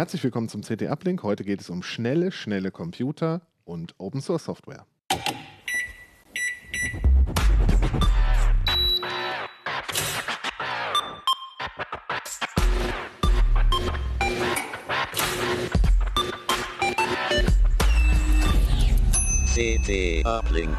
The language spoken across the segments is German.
Herzlich willkommen zum CT Uplink. Heute geht es um schnelle, schnelle Computer und Open Source Software. CT Uplink.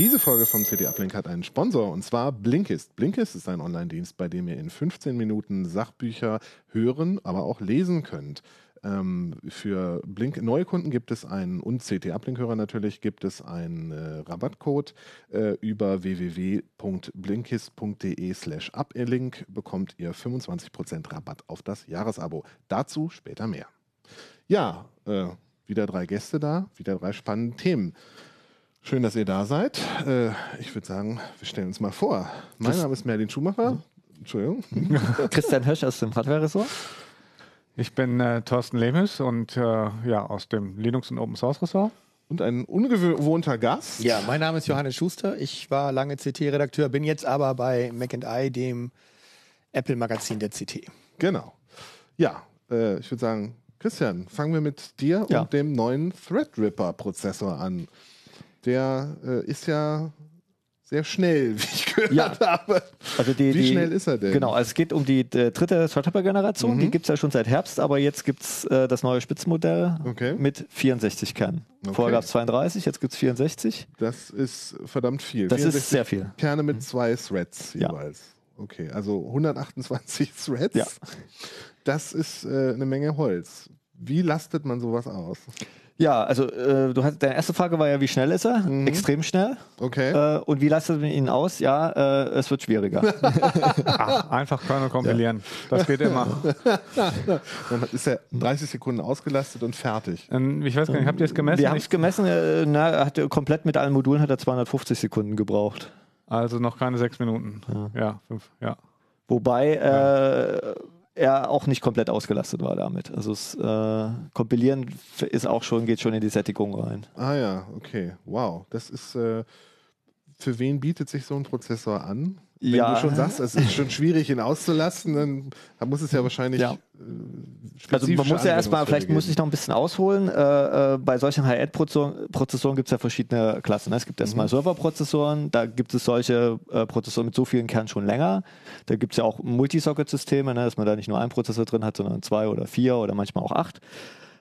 Diese Folge vom CD Uplink hat einen Sponsor und zwar Blinkist. Blinkist ist ein Online-Dienst, bei dem ihr in 15 Minuten Sachbücher hören, aber auch lesen könnt. Ähm, für Blink neue Kunden gibt es einen und CT Uplink-Hörer natürlich gibt es einen äh, Rabattcode äh, über www.blinkist.de/slash uplink bekommt ihr 25% Rabatt auf das Jahresabo. Dazu später mehr. Ja, äh, wieder drei Gäste da, wieder drei spannende Themen. Schön, dass ihr da seid. Äh, ich würde sagen, wir stellen uns mal vor. Mein Name ist Merlin Schumacher. Entschuldigung. Christian Hösch aus dem Hardware-Ressort. Ich bin äh, Thorsten Lehmes und äh, ja, aus dem Linux- und Open Source Ressort. Und ein ungewohnter Gast. Ja, mein Name ist Johannes Schuster. Ich war lange CT-Redakteur, bin jetzt aber bei Mac I, dem Apple-Magazin der CT. Genau. Ja, äh, ich würde sagen, Christian, fangen wir mit dir Ja. und dem neuen Threadripper-Prozessor an. Der äh, ist ja sehr schnell, wie ich gehört Ja. habe. Also die, Wie die, schnell ist er denn? Genau, also es geht um die äh, dritte Threadripper-Generation. Mhm. Die gibt es ja schon seit Herbst, aber jetzt gibt es äh, das neue Spitzenmodell Okay. mit 64 Kernen. Okay. Vorher gab es 32, jetzt gibt es 64. Das ist verdammt viel. Das 64 ist sehr viel. Kerne mit zwei Threads Ja. jeweils. Okay, also 128 Threads. Ja. Das ist äh, eine Menge Holz. Wie lastet man sowas aus? Ja, also äh, du hast, deine erste Frage war ja, wie schnell ist er? Mhm. Extrem schnell. Okay. Äh, und wie lastet man ihn aus? Ja, äh, es wird schwieriger. Ach, einfach Kernel kompilieren. Das geht immer. Dann ist er 30 Sekunden ausgelastet und fertig. Ähm, Ich weiß gar nicht, habt ihr es gemessen? Wir haben es gemessen, äh, na, er hat komplett mit allen Modulen hat er 250 Sekunden gebraucht. also noch keine sechs Minuten. Ja. Ja, fünf, ja. Wobei äh, er auch nicht komplett ausgelastet war damit. Also das äh, Kompilieren ist auch schon, geht schon in die Sättigung rein. Ah ja, okay. Wow. Das ist, äh, für wen bietet sich so ein Prozessor an? Wenn Ja. du schon sagst, es ist schon schwierig, ihn auszulasten, dann, dann muss es ja wahrscheinlich Ja. äh, Also man muss ja erstmal, vielleicht muss geben. ich noch ein bisschen ausholen. Äh, äh, bei solchen High-End-Prozessoren gibt es ja verschiedene Klassen. Ne? Es gibt erstmal Mhm. Serverprozessoren, da gibt es solche äh, Prozessoren mit so vielen Kernen schon länger. Da gibt es ja auch Multisocket-Systeme, ne? dass man da nicht nur einen Prozessor drin hat, sondern zwei oder vier oder manchmal auch acht.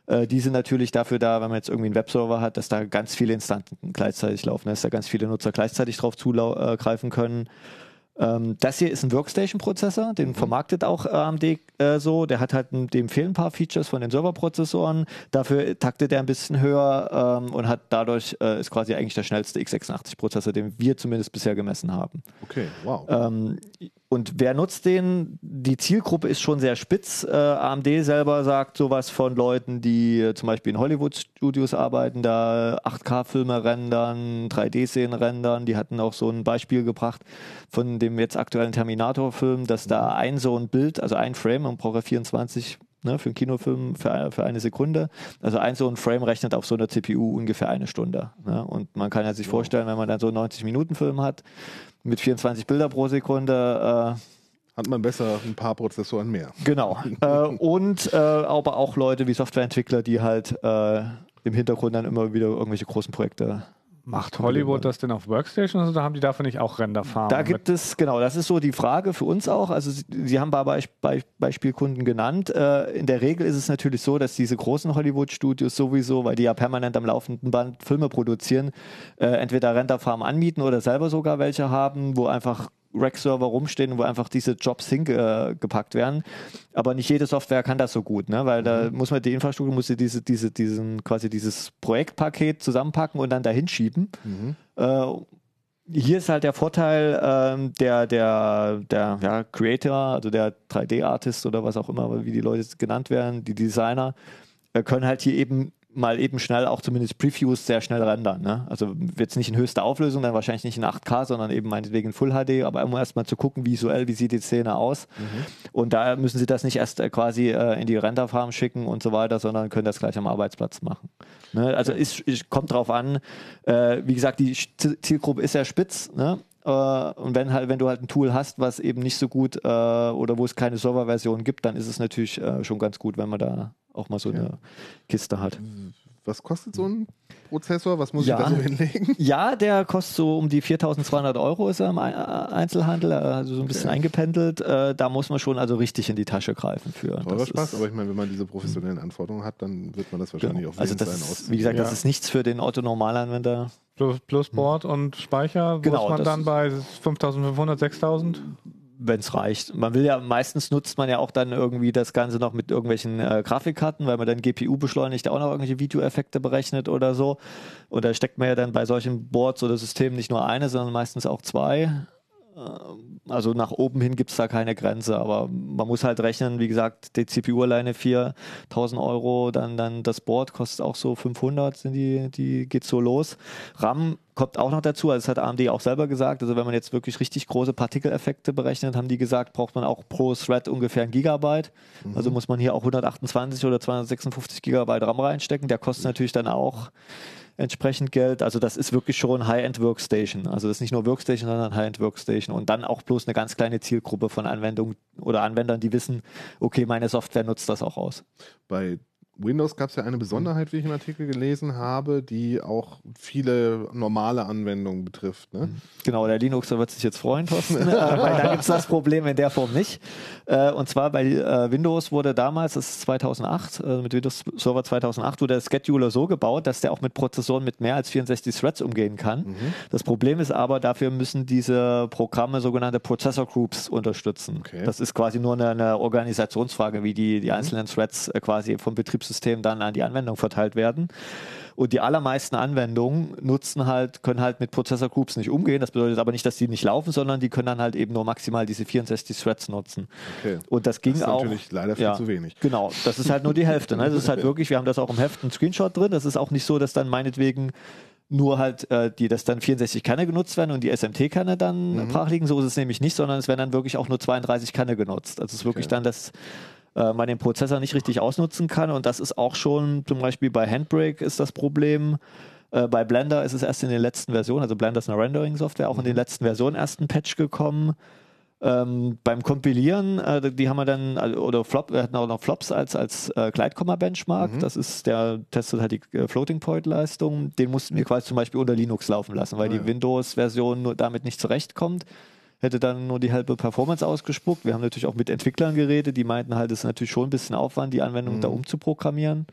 Äh, Die sind natürlich dafür da, wenn man jetzt irgendwie einen Webserver hat, dass da ganz viele Instanten gleichzeitig laufen, dass da ganz viele Nutzer gleichzeitig drauf zugreifen können. Ähm, das hier ist ein Workstation-Prozessor, den vermarktet auch äh, AMD äh, so. Der hat halt, dem fehlen ein paar Features von den Serverprozessoren. Dafür taktet er ein bisschen höher ähm, und hat dadurch äh, ist quasi eigentlich der schnellste x86-Prozessor, den wir zumindest bisher gemessen haben. Okay, wow. Ähm, und wer nutzt den? Die Zielgruppe ist schon sehr spitz. Äh, AMD selber sagt sowas von Leuten, die äh, zum Beispiel in Hollywood-Studios arbeiten, da 8K-Filme rendern, 3D-Szenen rendern. Die hatten auch so ein Beispiel gebracht von dem jetzt aktuellen Terminator-Film, dass da ein so ein Bild, also ein Frame, man braucht ja 24 ne, für einen Kinofilm für, für eine Sekunde. Also ein so ein Frame rechnet auf so einer CPU ungefähr eine Stunde. Ne? Und man kann ja sich vorstellen, wenn man dann so einen 90-Minuten-Film hat, mit 24 Bilder pro Sekunde, äh, Hat man besser ein paar Prozessoren mehr. genau. äh, und äh, aber auch Leute wie Softwareentwickler, die halt äh, im Hintergrund dann immer wieder irgendwelche großen Projekte Macht Hollywood das denn auf Workstations oder haben die dafür nicht auch Renderfarmen? Da gibt es, genau, das ist so die Frage für uns auch. Also Sie, Sie haben ein paar Beisp Be Beispielkunden genannt. Äh, in der Regel ist es natürlich so, dass diese großen Hollywood-Studios sowieso, weil die ja permanent am laufenden Band Filme produzieren, äh, entweder Renderfarmen anmieten oder selber sogar welche haben, wo einfach Rack-Server rumstehen, wo einfach diese Jobs hingepackt werden. Aber nicht jede Software kann das so gut, ne? weil da muss man die Infrastruktur, muss sie diese, diese, diesen, quasi dieses Projektpaket zusammenpacken und dann dahin schieben. Äh, hier ist halt der Vorteil ähm, der, der, der ja, Creator, also der 3D-Artist oder was auch immer, wie die Leute genannt werden, die Designer, äh, können halt hier eben mal eben schnell auch zumindest Previews sehr schnell rendern. Ne? Also jetzt nicht in höchster Auflösung, dann wahrscheinlich nicht in 8K, sondern eben meinetwegen in Full HD, aber um erstmal zu gucken, visuell, wie sieht die Szene aus. Und da müssen sie das nicht erst äh, quasi äh, in die Renderfarm schicken und so weiter, sondern können das gleich am Arbeitsplatz machen. Ne? Also ist, kommt drauf an, äh, wie gesagt, die Zielgruppe ist sehr spitz, ne? Äh, und wenn halt, wenn du halt ein Tool hast, was eben nicht so gut äh, oder wo es keine Serverversion gibt, dann ist es natürlich äh, schon ganz gut, wenn man da auch mal so Ja. eine Kiste hat. Was kostet so ein Prozessor? Was muss Ja. ich da so hinlegen? Ja, der kostet so um die 4200 Euro ist er im äh, Einzelhandel, also so ein bisschen eingependelt. Äh, da muss man schon also richtig in die Tasche greifen für. Teurer Spaß, aber ich meine, wenn man diese professionellen Anforderungen hat, dann wird man das wahrscheinlich Genau. auch Also das sein, wie gesagt, Ja. das ist nichts für den Otto-Normalanwender. Plus, plus Board und Speicher Genau, muss man dann ist- bei 5500, 6000? wenn es reicht. Man will ja, meistens nutzt man ja auch dann irgendwie das Ganze noch mit irgendwelchen äh, Grafikkarten, weil man dann GPU beschleunigt, auch noch irgendwelche Videoeffekte berechnet oder so. Und da steckt man ja dann bei solchen Boards oder Systemen nicht nur eine, sondern meistens auch zwei. Ähm, Also nach oben hin gibt es da keine Grenze, aber man muss halt rechnen, wie gesagt, die CPU alleine 4000 Euro, dann, dann das Board kostet auch so 500, sind die, die geht so los. RAM kommt auch noch dazu, also das hat AMD auch selber gesagt, also wenn man jetzt wirklich richtig große Partikeleffekte berechnet, haben die gesagt, braucht man auch pro Thread ungefähr ein Gigabyte. Also muss man hier auch 128 oder 256 Gigabyte RAM reinstecken, der kostet natürlich dann auch entsprechend Geld. Also das ist wirklich schon High-End Workstation. Also das ist nicht nur Workstation, sondern High-End Workstation. Und dann auch bloß eine ganz kleine Zielgruppe von Anwendungen oder Anwendern, die wissen, okay, meine Software nutzt das auch aus. Bei Windows gab es ja eine Besonderheit, wie ich im Artikel gelesen habe, die auch viele normale Anwendungen betrifft. Ne? Genau, der Linuxer wird sich jetzt freuen, Thorsten, äh, weil da gibt es das Problem in der Form nicht. Äh, und zwar bei äh, Windows wurde damals, das ist 2008, äh, mit Windows Server 2008, wurde der Scheduler so gebaut, dass der auch mit Prozessoren mit mehr als 64 Threads umgehen kann. Das Problem ist aber, dafür müssen diese Programme sogenannte Processor Groups unterstützen. Okay. Das ist quasi nur eine, eine Organisationsfrage, wie die, die einzelnen Threads quasi vom Betriebssystem dann an die Anwendung verteilt werden. Und die allermeisten Anwendungen nutzen halt, können halt mit Prozessor Groups nicht umgehen. Das bedeutet aber nicht, dass die nicht laufen, sondern die können dann halt eben nur maximal diese 64 Threads nutzen. Okay. Und das ging Das ist auch. natürlich leider viel zu wenig. Genau, das ist halt nur die Hälfte. Ne? Das ist halt wirklich, wir haben das auch im Heft einen Screenshot drin. Das ist auch nicht so, dass dann meinetwegen nur halt äh, die, dass dann 64 Kerne genutzt werden und die SMT-Kerne dann Mhm. brach liegen. So ist es nämlich nicht, sondern es werden dann wirklich auch nur 32 Kerne genutzt. Also es ist wirklich Okay. dann, dass äh, man den Prozessor nicht richtig ausnutzen kann und das ist auch schon zum Beispiel bei Handbrake ist das Problem. Äh, bei Blender ist es erst in den letzten Versionen, also Blender ist eine Rendering-Software, auch in den letzten Versionen erst ein Patch gekommen. Ähm, beim Kompilieren, äh, die haben wir dann, also, oder Flop, wir hatten auch noch Flops als, als äh, Gleitkomma-Benchmark. Das ist, der testet halt die äh, Floating-Point-Leistung. Den mussten wir quasi zum Beispiel unter Linux laufen lassen, weil Ah, die ja. Windows-Version nur damit nicht zurechtkommt. Hätte dann nur die halbe Performance ausgespuckt. Wir haben natürlich auch mit Entwicklern geredet, die meinten halt, es ist natürlich schon ein bisschen Aufwand, die Anwendung Mhm. da umzuprogrammieren.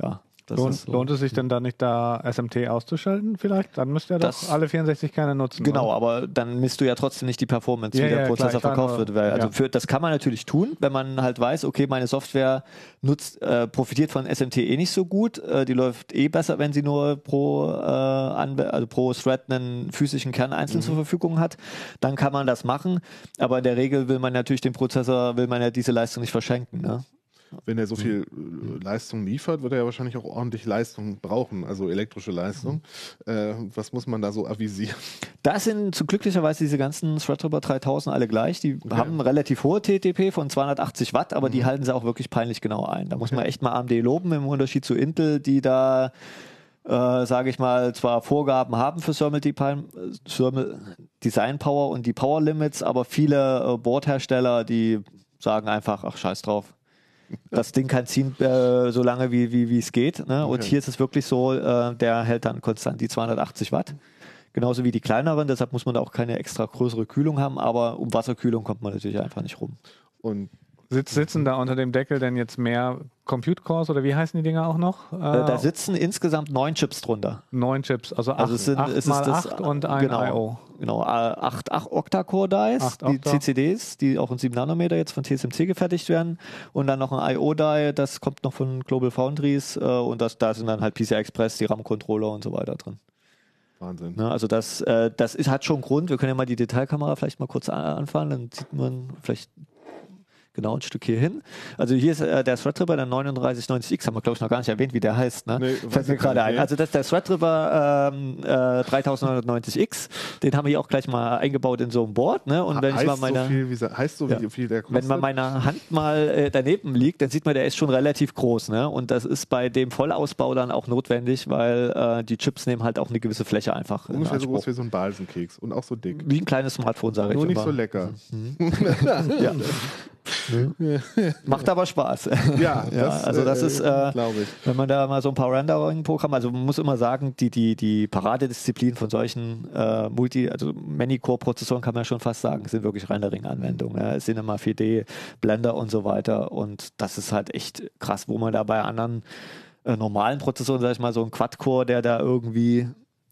Ja, Lohnt, so. lohnt es sich denn da nicht, da SMT auszuschalten vielleicht? Dann müsst ihr doch Das- alle 64 Kerne nutzen. Genau, oder? aber dann misst du ja trotzdem nicht die Performance, Ja, wie der ja, klar, Prozessor war verkauft wird. Weil, also ja. für, das kann man natürlich tun, wenn man halt weiß, okay, meine Software nutzt, äh, profitiert von SMT eh nicht so gut. Äh, die läuft eh besser, wenn sie nur pro, äh, also pro Thread einen physischen Kern einzeln Mhm. zur Verfügung hat. Dann kann man das machen. Aber in der Regel will man natürlich den Prozessor, will man ja diese Leistung nicht verschenken. Ne? Wenn er so viel äh, Leistung liefert, wird er ja wahrscheinlich auch ordentlich Leistung brauchen, also elektrische Leistung. Äh, was muss man da so avisieren? Da sind zu glücklicherweise diese ganzen Threadripper 3000 alle gleich. Die haben relativ hohe TTP von 280 Watt, aber die halten sie auch wirklich peinlich genau ein. Da muss man echt mal AMD loben im Unterschied zu Intel, die da, äh, sage ich mal, zwar Vorgaben haben für Thermal, äh, Thermal Design Power und die Power Limits, aber viele äh, Boardhersteller, die sagen einfach, ach scheiß drauf. Das Ding kann ziehen, äh, so lange wie, wie, wie es geht. Ne? Und Okay. hier ist es wirklich so, äh, der hält dann konstant die 280 Watt. Genauso wie die kleineren, deshalb muss man da auch keine extra größere Kühlung haben, aber um Wasserkühlung kommt man natürlich einfach nicht rum. Und Sitz, sitzen da unter dem Deckel denn jetzt mehr Compute Cores oder wie heißen die Dinger auch noch? Äh, da sitzen insgesamt neun Chips drunter. neun Chips, also acht, Also es sind acht es ist mal das, acht und ein genau, I.O. Genau, äh, acht, acht Octa-Core-Dies, die. CCDs, die auch in 7 Nanometer jetzt von TSMC gefertigt werden. Und dann noch ein I.O.-Die, das kommt noch von Global Foundries. Äh, und das, da sind dann halt PCI Express, die RAM-Controller und so weiter drin. Wahnsinn. Ne, also das, äh, das ist, hat schon Grund. Wir können ja mal die Detailkamera vielleicht mal kurz anfahren, dann sieht man vielleicht Genau, ein Stück hier hin. Also hier ist äh, der Threadripper, der 3990X, haben wir glaube ich noch gar nicht erwähnt, wie der heißt. Ne? Nee, Fällt mir ich gerade ein. Also das ist der Threadripper ähm, äh, 3990X. Den haben wir hier auch gleich mal eingebaut in so ein Board. Ne? Und wenn ich heißt, mal meine, so viel, wie, heißt so Ja. viel der kostet? wenn man meine Hand mal äh, daneben liegt, dann sieht man, der ist schon relativ groß. Ne? Und das ist bei dem Vollausbau dann auch notwendig, weil äh, die Chips nehmen halt auch eine gewisse Fläche einfach. in Ungefähr so groß wie so ein Balsenkeks und auch so dick. Wie ein kleines Smartphone, sage ich Nur nicht immer. so lecker. Ja. Macht aber Spaß. Ja, Ja, also das ist, äh, glaube ich. Wenn man da mal so ein paar Rendering-Programme, also man muss immer sagen, die, die, die Paradedisziplin von solchen äh, Multi-, also Many-Core-Prozessoren kann man schon fast sagen, sind wirklich Rendering-Anwendungen. Ne? Cinema 4D, Blender und so weiter. Und das ist halt echt krass, wo man da bei anderen äh, normalen Prozessoren, sag ich mal, so ein Quad-Core, der da irgendwie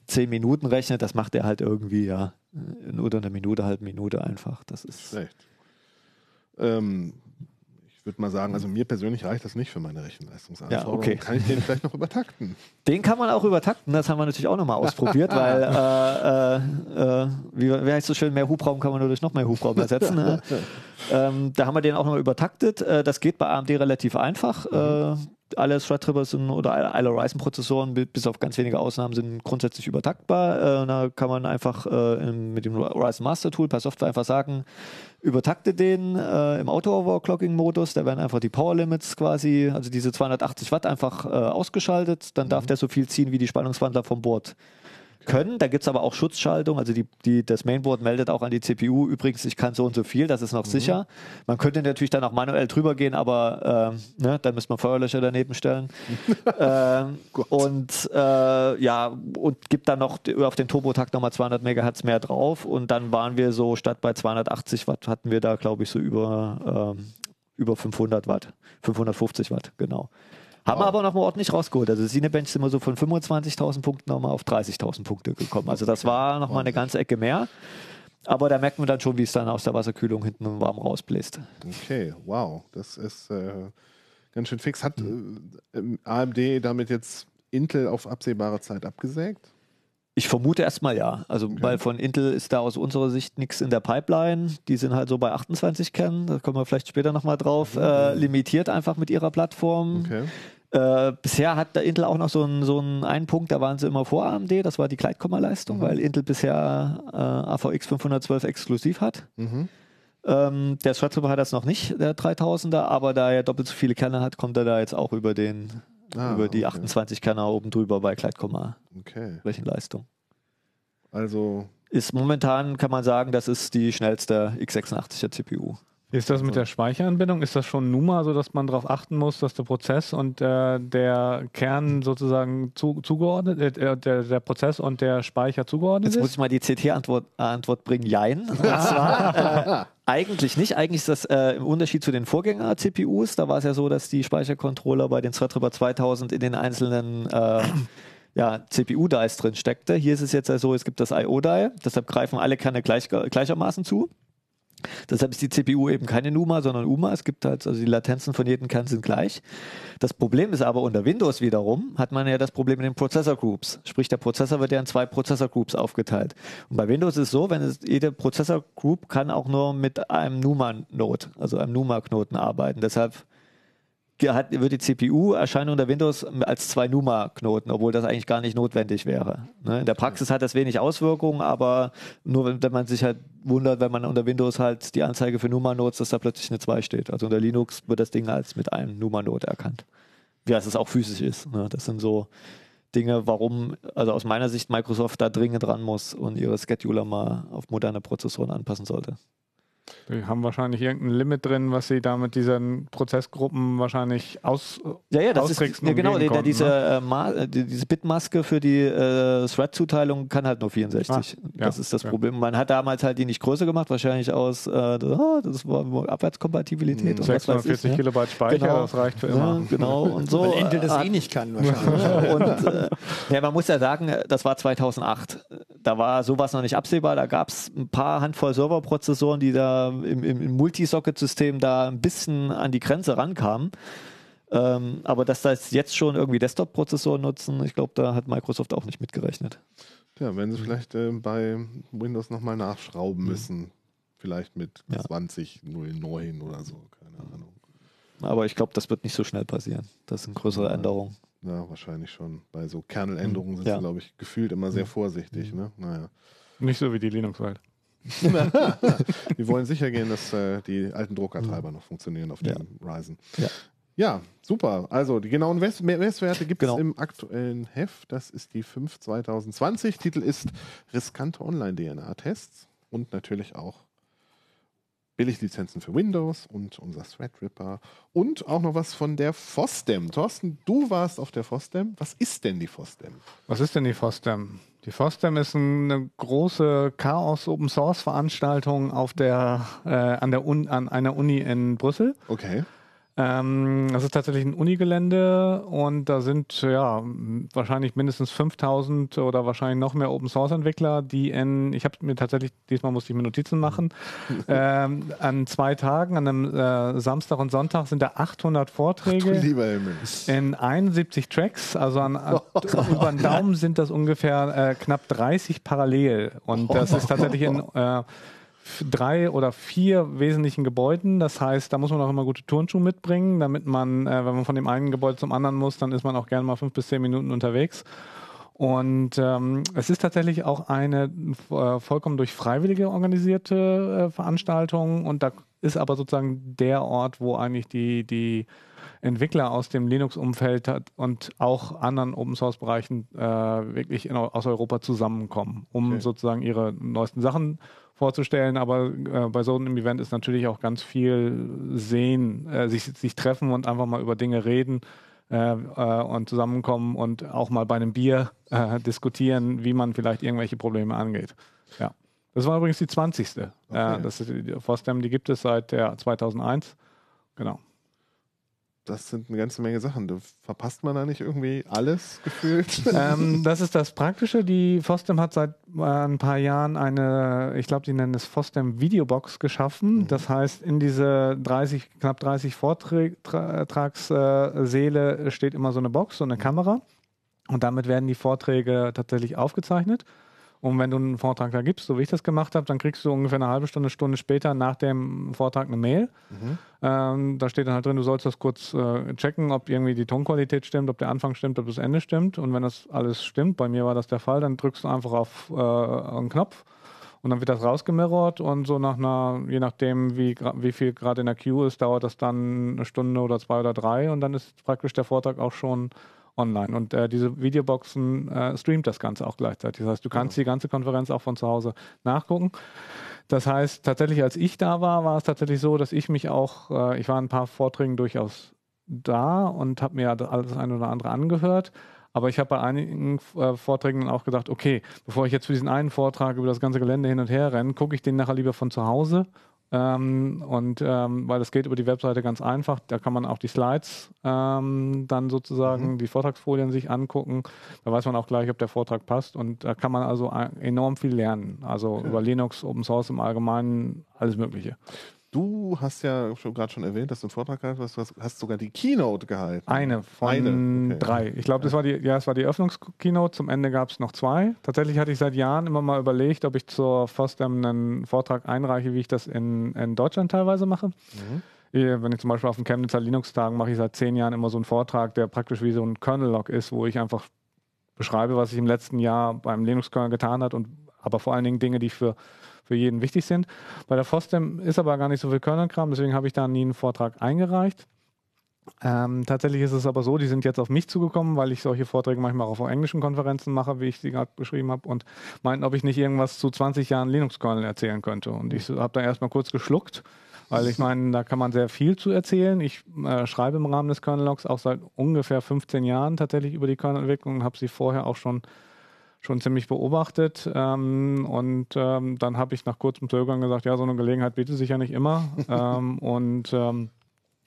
10 Minuten rechnet, das macht er halt irgendwie, ja, in unter einer Minute, halbe Minute einfach. Das ist. Schlecht. Ähm, ich würde mal sagen, also mir persönlich reicht das nicht für meine Rechenleistungsanforderungen. Ja, okay. Kann ich den vielleicht noch übertakten? Den kann man auch übertakten, das haben wir natürlich auch nochmal ausprobiert, weil, äh, äh, äh, wie, wie heißt so schön, mehr Hubraum kann man nur durch noch mehr Hubraum ersetzen. ne? ähm, da haben wir den auch nochmal übertaktet. Äh, das geht bei AMD relativ einfach. Äh, alle Threadripper sind oder alle, Ryzen-Prozessoren, bi- bis auf ganz wenige Ausnahmen, sind grundsätzlich übertaktbar. Da kann man einfach mit dem Ryzen Master Tool per Software einfach sagen, übertakte den äh, im Auto-Overclocking-Modus. Da werden einfach die Power Limits quasi, also diese 280 Watt einfach äh, ausgeschaltet. Dann darf der so viel ziehen, wie die Spannungswandler vom Board können. Da gibt es aber auch Schutzschaltung. Also die, die, das Mainboard meldet auch an die CPU, übrigens, ich kann so und so viel, das ist noch sicher. Man könnte natürlich dann auch manuell drüber gehen, aber ähm, ne, dann müsste man Feuerlöscher daneben stellen. ähm, und äh, ja, und gibt dann noch auf den Turbotakt nochmal 200 Megahertz mehr drauf. Und dann waren wir so, statt bei 280 Watt hatten wir da, glaube ich, so über, ähm, über 500 Watt. 550 Watt, genau. Haben wir aber noch mal ordentlich rausgeholt. Also Cinebench sind wir so von 25.000 Punkten nochmal auf 30.000 Punkte gekommen. Also das war noch mal eine ganze Ecke mehr. Aber da merkt man dann schon, wie es dann aus der Wasserkühlung hinten warm rausbläst. Okay, wow. Das ist äh, ganz schön fix. Hat äh, AMD damit jetzt Intel auf absehbare Zeit abgesägt? Ich vermute erstmal ja. Also, weil von Intel ist da aus unserer Sicht nichts in der Pipeline. Die sind halt so bei 28 Kernen, da kommen wir vielleicht später nochmal drauf, äh, limitiert einfach mit ihrer Plattform. Okay. Äh, bisher hat der Intel auch noch so einen so einen, einen Punkt, da waren sie immer vor AMD, das war die Gleitkomma-Leistung, weil Intel bisher äh, AVX 512 exklusiv hat. Mhm. Ähm, der Threadripper hat das noch nicht, der 3000er, aber da er doppelt so viele Kerne hat, kommt er da jetzt auch über den Ah, über die okay. 28 Kerner oben drüber bei Gleitkomma Okay. Rechenleistung. Also, Ist momentan, kann man sagen, das ist die schnellste x86er CPU. Ist das mit der Speicheranbindung? Ist das schon NUMA, sodass man darauf achten muss, dass der Prozess und äh, der Kern sozusagen zu, zugeordnet, äh, der, der Prozess und der Speicher zugeordnet Jetzt muss ist? ich mal die CT-Antwort Antwort bringen, Jein. Und zwar, äh, eigentlich nicht. Eigentlich ist das äh, im Unterschied zu den Vorgänger-CPUs. Da war es ja so, dass die Speichercontroller bei den Threadripper 2000 in den einzelnen äh, ja, CPU-Dies drin steckte. Hier ist es jetzt so, es gibt das IO-Die, deshalb greifen alle Kerne gleich, gleichermaßen zu. Deshalb ist die CPU eben keine NUMA, sondern UMA. Es gibt halt, also die Latenzen von jedem Kern sind gleich. Das Problem ist aber unter Windows wiederum, hat man ja das Problem mit den Processor Groups. Sprich, der Prozessor wird ja in zwei Prozessor Groups aufgeteilt. Und bei Windows ist es so, wenn es, jede Prozessor Group kann auch nur mit einem NUMA-Node, also einem NUMA-Knoten arbeiten. Deshalb hat, wird die CPU erscheinen unter Windows als zwei NUMA-Knoten, obwohl das eigentlich gar nicht notwendig wäre. Ne? In der Praxis hat das wenig Auswirkungen, aber nur wenn, wenn man sich halt wundert, wenn man unter Windows halt die Anzeige für NUMA-Nodes, dass da plötzlich eine 2 steht. Also unter Linux wird das Ding als mit einem NUMA-Node erkannt. Wie es auch physisch ist. Ne? Das sind so Dinge, warum, also aus meiner Sicht Microsoft da dringend dran muss und ihre Scheduler mal auf moderne Prozessoren anpassen sollte. Die haben wahrscheinlich irgendein Limit drin, was sie da mit diesen Prozessgruppen wahrscheinlich aus. Ja, ja, das ist ja, genau, der, konnten, diese, ne? äh, äh, die, diese Bitmaske für die äh, Thread-Zuteilung kann halt nur 64. Ah, das ja, ist das ja. Problem. Man hat damals halt die nicht größer gemacht, wahrscheinlich aus, äh, ah, das war Abwärtskompatibilität und was weiß ich. 640 ne? Kilobyte Speicher, Genau. das reicht für Ja, immer. genau, und so. Weil Intel das äh, eh nicht kann wahrscheinlich. und äh, ja, man muss ja sagen, das war 2008. Da war sowas noch nicht absehbar. Da gab es ein paar Handvoll Serverprozessoren, die da im, im, im Multisocket-System da ein bisschen an die Grenze rankamen. Ähm, aber dass das jetzt schon irgendwie Desktop-Prozessoren nutzen, ich glaube, da hat Microsoft auch nicht mitgerechnet. ja, werden sie vielleicht äh, bei Windows nochmal nachschrauben Mhm. müssen. vielleicht mit Ja. 2009 oder so, keine Ahnung. Aber ich glaube, das wird nicht so schnell passieren. Das sind größere. Änderungen. Ja, wahrscheinlich schon. Bei so Kerneländerungen sind Ja. sie, glaube ich, gefühlt immer sehr vorsichtig. Ne? Naja. Nicht so wie die Linux-Welt. Wir wollen sicher gehen, dass äh, die alten Druckertreiber noch funktionieren auf Ja. dem Ryzen. Ja. Ja, super. Also die genauen Mess- Messwerte gibt es Genau. im aktuellen Heft. Das ist die 5 2020. Titel ist Riskante Online-DNA-Tests und natürlich auch Billiglizenzen für Windows und unser Threadripper und auch noch was von der FOSDEM. Thorsten, du warst auf der FOSDEM. Was ist denn die FOSDEM? Was ist denn die FOSDEM? Die FOSDEM ist eine große Chaos-Open-Source-Veranstaltung auf der, äh, an, der Un an einer Uni in Brüssel. Okay. Ähm, das ist tatsächlich ein Unigelände und da sind ja wahrscheinlich mindestens 5000 oder wahrscheinlich noch mehr Open Source Entwickler, die in, ich habe mir tatsächlich, diesmal musste ich mir Notizen machen, ähm, an zwei Tagen, an einem äh, Samstag und Sonntag sind da 800 Du Vorträge Himmel. in 71 Tracks, also an, an, über den Daumen sind das ungefähr äh, knapp 30 parallel. Und das ist tatsächlich in äh, drei oder vier wesentlichen Gebäuden. Das heißt, da muss man auch immer gute Turnschuhe mitbringen, damit man, äh, wenn man von dem einen Gebäude zum anderen muss, dann ist man auch gerne mal fünf bis zehn Minuten unterwegs. Und ähm, es ist tatsächlich auch eine äh, vollkommen durch Freiwillige organisierte äh, Veranstaltung und da ist aber sozusagen der Ort, wo eigentlich die, die Entwickler aus dem Linux-Umfeld und auch anderen Open-Source-Bereichen äh, wirklich in, aus Europa zusammenkommen, um Okay. sozusagen ihre neuesten Sachen vorzustellen. Aber äh, bei so einem Event ist natürlich auch ganz viel sehen, äh, sich, sich treffen und einfach mal über Dinge reden äh, äh, und zusammenkommen und auch mal bei einem Bier äh, diskutieren, wie man vielleicht irgendwelche Probleme angeht. Ja. Das war übrigens die 20. Okay. Äh, das ist die, FOSDEM, die gibt es seit der 2001. Genau. Das sind eine ganze Menge Sachen. Da verpasst man da nicht irgendwie alles gefühlt? ähm, das ist das Praktische. Die FOSDEM hat seit äh, ein paar Jahren eine, ich glaube, die nennen es FOSDEM Videobox geschaffen. Das heißt, in diese 30, knapp 30 Vortragssäle steht immer so eine Box, so eine Kamera. Und damit werden die Vorträge tatsächlich aufgezeichnet. Und wenn du einen Vortrag da gibst, so wie ich das gemacht habe, dann kriegst du ungefähr eine halbe Stunde, Stunde später nach dem Vortrag eine Mail. Ähm, da steht dann halt drin, du sollst das kurz äh, checken, ob irgendwie die Tonqualität stimmt, ob der Anfang stimmt, ob das Ende stimmt. Und wenn das alles stimmt, bei mir war das der Fall, dann drückst du einfach auf äh, einen Knopf und dann wird das rausgemirrort und so nach einer, je nachdem, wie, wie viel gerade in der Queue ist, dauert das dann eine Stunde oder zwei oder drei und dann ist praktisch der Vortrag auch schon online. Und äh, diese Videoboxen äh, streamt das Ganze auch gleichzeitig. Das heißt, du kannst die ganze Konferenz auch von zu Hause nachgucken. Das heißt, tatsächlich, als ich da war, war es tatsächlich so, dass ich mich auch, äh, ich war in ein paar Vorträgen durchaus da und habe mir alles das eine oder andere angehört. Aber ich habe bei einigen äh, Vorträgen auch gedacht, okay, bevor ich jetzt für diesen einen Vortrag über das ganze Gelände hin und her renne, gucke ich den nachher lieber von zu Hause. Ähm, und ähm, weil das geht über die Webseite ganz einfach, da kann man auch die Slides ähm, dann sozusagen, die Vortragsfolien sich angucken. Da weiß man auch gleich, ob der Vortrag passt. Und da kann man also enorm viel lernen. Also über Linux, Open Source im Allgemeinen, alles Mögliche. Du hast ja schon gerade schon erwähnt, dass du einen Vortrag gehalten hast. Du hast, hast sogar die Keynote gehalten. Eine von Eine, okay. drei. Ich glaube, das war die, ja, das war die Eröffnungskeynote. Zum Ende gab es noch zwei. Tatsächlich hatte ich seit Jahren immer mal überlegt, ob ich zur FOSDEM einen Vortrag einreiche, wie ich das in, in Deutschland teilweise mache. Mhm. Eh, Wenn ich zum Beispiel auf dem Chemnitzer Linux-Tagen mache ich seit zehn Jahren immer so einen Vortrag, der praktisch wie so ein Kernel-Log ist, wo ich einfach beschreibe, was ich im letzten Jahr beim Linux-Kernel getan hat und aber vor allen Dingen Dinge, die für, für jeden wichtig sind. Bei der FOSDEM ist aber gar nicht so viel Kernel-Kram, deswegen habe ich da nie einen Vortrag eingereicht. Ähm, tatsächlich ist es aber so, die sind jetzt auf mich zugekommen, weil ich solche Vorträge manchmal auch auf englischen Konferenzen mache, wie ich sie gerade beschrieben habe, und meinten, ob ich nicht irgendwas zu 20 Jahren Linux-Kernel erzählen könnte. Und ich habe da erstmal kurz geschluckt, weil ich meine, da kann man sehr viel zu erzählen. Ich äh, schreibe im Rahmen des Kernel-Logs auch seit ungefähr 15 Jahren tatsächlich über die Kernel-Entwicklung und habe sie vorher auch schon schon ziemlich beobachtet. Ähm, und ähm, dann habe ich nach kurzem Zögern gesagt, ja, so eine Gelegenheit bietet sich ja nicht immer. ähm, und ähm,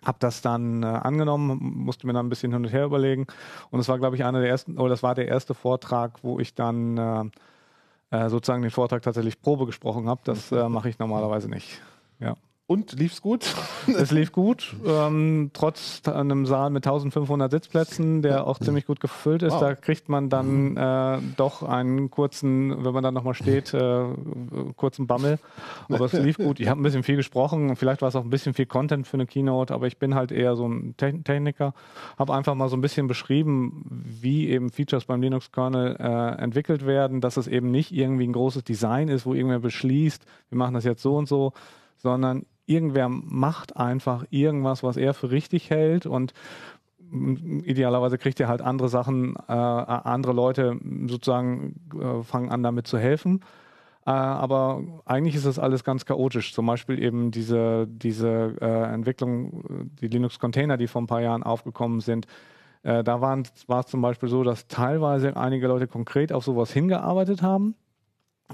habe das dann äh, angenommen, musste mir dann ein bisschen hin und her überlegen. Und es war, glaube ich, einer der ersten, oder das war der erste Vortrag, wo ich dann äh, äh, sozusagen den Vortrag tatsächlich Probe gesprochen habe. Das äh, mache ich normalerweise nicht. Ja. Und lief's gut? Es lief gut, ähm, trotz einem Saal mit 1500 Sitzplätzen, der auch ziemlich gut gefüllt ist. Wow. Da kriegt man dann äh, doch einen kurzen, wenn man dann nochmal steht, äh, kurzen Bammel. Aber es lief gut. Ich habe ein bisschen viel gesprochen vielleicht war es auch ein bisschen viel Content für eine Keynote, aber ich bin halt eher so ein Te Techniker. Habe einfach mal so ein bisschen beschrieben, wie eben Features beim Linux-Kernel äh, entwickelt werden, dass es eben nicht irgendwie ein großes Design ist, wo irgendwer beschließt, wir machen das jetzt so und so, sondern irgendwer macht einfach irgendwas, was er für richtig hält und idealerweise kriegt er halt andere Sachen, äh, andere Leute sozusagen äh, fangen an damit zu helfen. Äh, aber eigentlich ist das alles ganz chaotisch. Zum Beispiel eben diese, diese äh, Entwicklung, die Linux-Container, die vor ein paar Jahren aufgekommen sind. Äh, da war es zum Beispiel so, dass teilweise einige Leute konkret auf sowas hingearbeitet haben.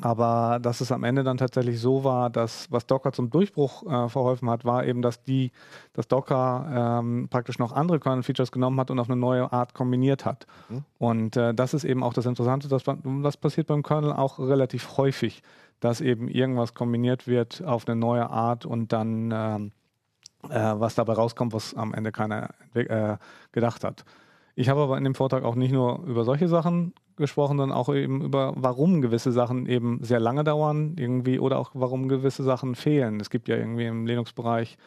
Aber dass es am Ende dann tatsächlich so war, dass was Docker zum Durchbruch äh, verholfen hat, war eben, dass die, dass Docker ähm, praktisch noch andere Kernel-Features genommen hat und auf eine neue Art kombiniert hat. Und äh, das ist eben auch das Interessante, dass das passiert beim Kernel auch relativ häufig, dass eben irgendwas kombiniert wird auf eine neue Art und dann ähm, äh, was dabei rauskommt, was am Ende keiner äh, gedacht hat. Ich habe aber in dem Vortrag auch nicht nur über solche Sachen gesprochen, sondern auch eben über, warum gewisse Sachen eben sehr lange dauern, irgendwie, oder auch warum gewisse Sachen fehlen. Es gibt ja irgendwie im Linux-Bereich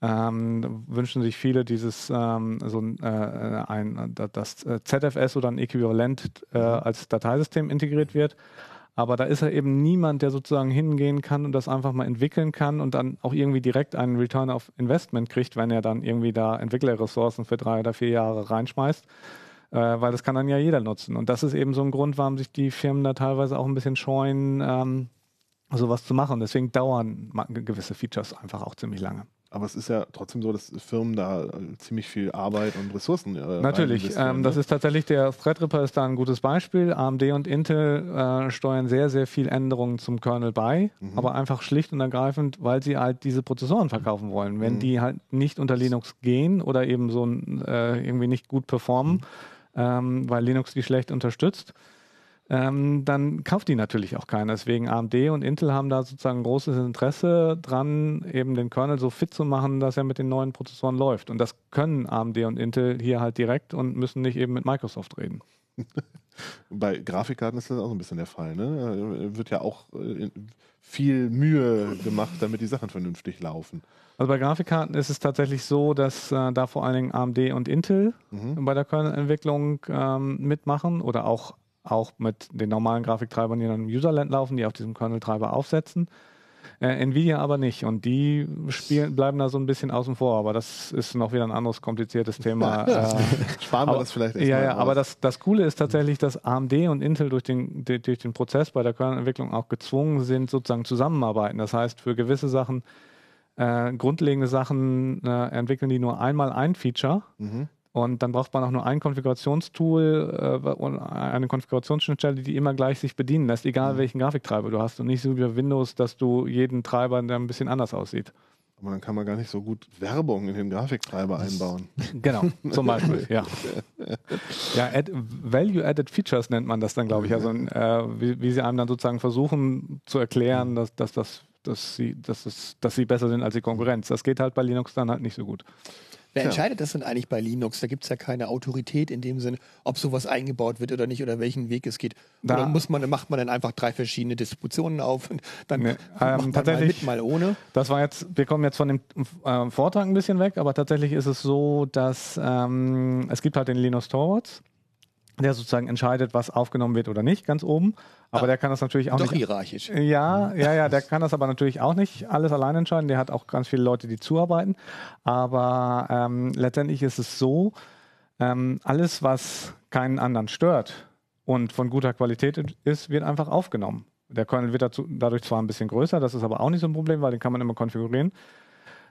ähm, wünschen sich viele dieses ähm, so ein, äh, ein das äh, ZFS oder ein Äquivalent äh, als Dateisystem integriert wird. Aber da ist ja eben niemand, der sozusagen hingehen kann und das einfach mal entwickeln kann und dann auch irgendwie direkt einen Return of Investment kriegt, wenn er dann irgendwie da Entwicklerressourcen für drei oder vier Jahre reinschmeißt. Äh, weil das kann dann ja jeder nutzen. Und das ist eben so ein Grund, warum sich die Firmen da teilweise auch ein bisschen scheuen, ähm, sowas zu machen. Deswegen dauern gewisse Features einfach auch ziemlich lange. Aber es ist ja trotzdem so, dass Firmen da äh, ziemlich viel Arbeit und Ressourcen äh, Natürlich, ähm, das ne? ist tatsächlich der Threadripper ist da ein gutes Beispiel. AMD und Intel äh, steuern sehr, sehr viel Änderungen zum Kernel bei, Mhm. aber einfach schlicht und ergreifend, weil sie halt diese Prozessoren verkaufen wollen. Wenn Mhm. die halt nicht unter Linux gehen oder eben so äh, irgendwie nicht gut performen, ähm, weil Linux die schlecht unterstützt, ähm, dann kauft die natürlich auch keiner. Deswegen AMD und Intel haben da sozusagen großes Interesse dran, eben den Kernel so fit zu machen, dass er mit den neuen Prozessoren läuft. Und das können AMD und Intel hier halt direkt und müssen nicht eben mit Microsoft reden. Bei Grafikkarten ist das auch so ein bisschen der Fall. Ne? Äh, Wird ja auch äh, viel Mühe gemacht, damit die Sachen vernünftig laufen. Also bei Grafikkarten ist es tatsächlich so, dass äh, da vor allen Dingen AMD und Intel Mhm. bei der Kernel-Entwicklung ähm, mitmachen oder auch, auch mit den normalen Grafiktreibern, die dann im Userland laufen, die auf diesem Kernel-Treiber aufsetzen. Äh, Nvidia aber nicht und die spielen, bleiben da so ein bisschen außen vor, aber das ist noch wieder ein anderes kompliziertes Thema. äh, Sparen wir aber- das vielleicht ja, ja, aber das, das Coole ist tatsächlich, dass AMD und Intel durch den, de- durch den Prozess bei der Kernelentwicklung auch gezwungen sind, sozusagen zusammenarbeiten. Das heißt, für gewisse Sachen, äh, grundlegende Sachen, äh, entwickeln die nur einmal ein Feature Mhm. Und dann braucht man auch nur ein Konfigurationstool äh, und eine Konfigurationsschnittstelle, die immer gleich sich bedienen lässt, egal welchen Grafiktreiber du hast und nicht so wie bei Windows, dass du jeden Treiber, der ein bisschen anders aussieht. Aber dann kann man gar nicht so gut Werbung in den Grafiktreiber einbauen. Genau, zum Beispiel, ja. Ja, add, Value-Added Features nennt man das dann, glaube ich. Also, äh, wie, wie sie einem dann sozusagen versuchen zu erklären, dass, dass, dass, dass, sie, dass, es, dass sie besser sind als die Konkurrenz. Das geht halt bei Linux dann halt nicht so gut. Wer Tja. entscheidet das denn eigentlich bei Linux? Da gibt es ja keine Autorität in dem Sinne, ob sowas eingebaut wird oder nicht oder welchen Weg es geht. Da- oder muss man, macht man dann einfach drei verschiedene Distributionen auf und dann Nee, macht man ähm, mal tatsächlich- mit, mal ohne. Das war jetzt, wir kommen jetzt von dem äh, Vortrag ein bisschen weg, aber tatsächlich ist es so, dass ähm, es gibt halt den Linus Torvalds, der sozusagen entscheidet, was aufgenommen wird oder nicht, ganz oben. Aber Ah, der kann das natürlich auch Doch nicht hierarchisch. Ja, ja, ja, der kann das aber natürlich auch nicht alles allein entscheiden. Der hat auch ganz viele Leute, die zuarbeiten. Aber ähm, letztendlich ist es so, ähm, alles, was keinen anderen stört und von guter Qualität ist, wird einfach aufgenommen. Der Kernel wird dazu, dadurch zwar ein bisschen größer, das ist aber auch nicht so ein Problem, weil den kann man immer konfigurieren.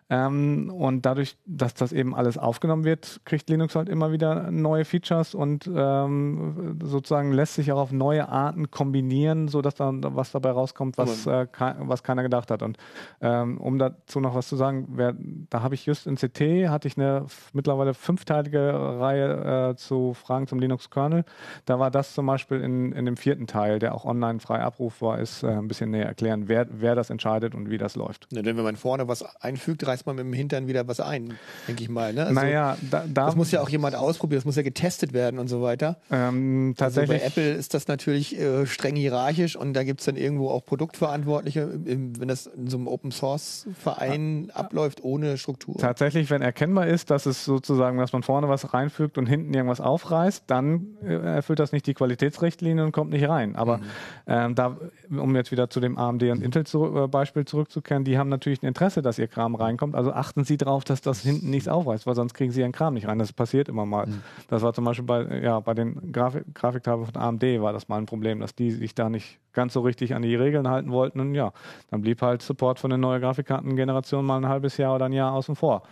Ähm, und dadurch, dass das eben alles aufgenommen wird, kriegt Linux halt immer wieder neue Features und ähm, sozusagen lässt sich auch auf neue Arten kombinieren, sodass dann was dabei rauskommt, was, äh, ke was keiner gedacht hat. Und ähm, um dazu noch was zu sagen, wer, da habe ich just in CT, hatte ich eine mittlerweile fünfteilige Reihe äh, zu Fragen zum Linux-Kernel. Da war das zum Beispiel in, in dem vierten Teil, der auch online frei abrufbar ist, äh, ein bisschen näher erklären, wer, wer das entscheidet und wie das läuft. Ja, denn wenn man vorne was einfügt, reißt man mit dem Hintern wieder was ein, denke ich mal. Ne? Also, naja, da, da das muss ja auch jemand ausprobieren, das muss ja getestet werden und so weiter. ähm, Also tatsächlich. bei Apple ist das natürlich äh, streng hierarchisch und da gibt es dann irgendwo auch Produktverantwortliche, im, wenn das in so einem Open Source Verein abläuft ohne Struktur. Tatsächlich, wenn erkennbar ist, dass es sozusagen, dass man vorne was reinfügt und hinten irgendwas aufreißt, dann äh, erfüllt das nicht die Qualitätsrichtlinie und kommt nicht rein. Aber ähm, da, um jetzt wieder zu dem AMD und Intel zu, äh, Beispiel zurückzukehren, die haben natürlich ein Interesse, dass ihr Kram reinkommt. Also achten Sie darauf, dass das hinten nichts aufreißt, weil sonst kriegen Sie Ihren Kram nicht rein. Das passiert immer mal. Das war zum Beispiel bei, ja, bei den Grafik Grafiktafel von AMD war das mal ein Problem, dass die sich da nicht ganz so richtig an die Regeln halten wollten. Und ja, dann blieb halt Support von der neuen Grafikkartengeneration mal ein halbes Jahr oder ein Jahr außen vor.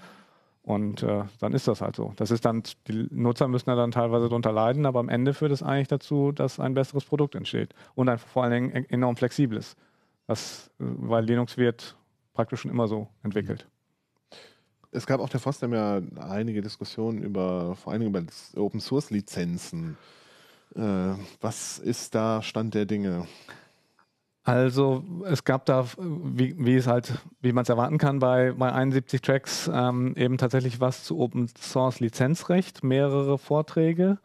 Und äh, dann ist das halt so. Das ist dann, die Nutzer müssen da dann teilweise drunter leiden, aber am Ende führt es eigentlich dazu, dass ein besseres Produkt entsteht. Und ein vor allen Dingen e- enorm flexibles. Das, äh, weil Linux wird praktisch schon immer so entwickelt. Es gab auch der Fosdem ja einige Diskussionen über, vor Dingen über Open Source Lizenzen. Äh, was ist da Stand der Dinge? Also es gab da, wie, wie es halt, wie man es erwarten kann, bei, bei 71 Tracks ähm, eben tatsächlich was zu Open Source Lizenzrecht, mehrere Vorträge.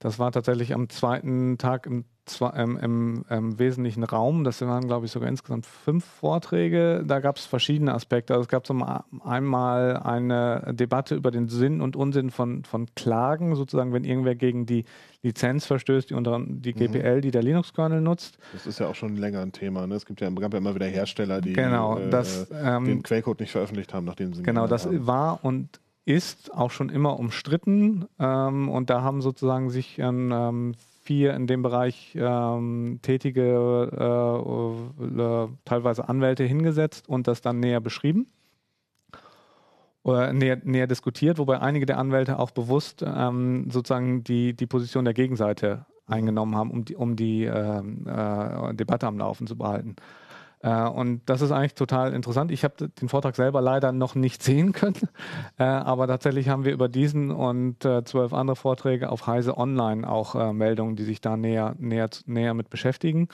Das war tatsächlich am zweiten Tag im, zwa- ähm, im, im wesentlichen Raum. Das waren, glaube ich, sogar insgesamt fünf Vorträge. Da gab es verschiedene Aspekte. Also es gab zum einmal eine Debatte über den Sinn und Unsinn von, von Klagen, sozusagen, wenn irgendwer gegen die Lizenz verstößt, die unter die GPL, die der Linux-Kernel nutzt. Das ist ja auch schon länger ein Thema. Ne? Es gibt ja, gab ja immer wieder Hersteller, die Genau, äh, das, ähm, den Quellcode nicht veröffentlicht haben, nachdem sie Genau, das haben. war und ist auch schon immer umstritten. Ähm, und da haben sozusagen sich ähm, vier in dem Bereich ähm, tätige, äh, äh, teilweise Anwälte hingesetzt und das dann näher beschrieben. Oder näher, näher diskutiert, wobei einige der Anwälte auch bewusst ähm, sozusagen die, die Position der Gegenseite eingenommen haben, um die, um die ähm, äh, Debatte am Laufen zu behalten. Äh, und das ist eigentlich total interessant. Ich habe den Vortrag selber leider noch nicht sehen können, äh, aber tatsächlich haben wir über diesen und äh, zwölf andere Vorträge auf Heise Online auch Meldungen, die sich da näher, näher, näher mit beschäftigen.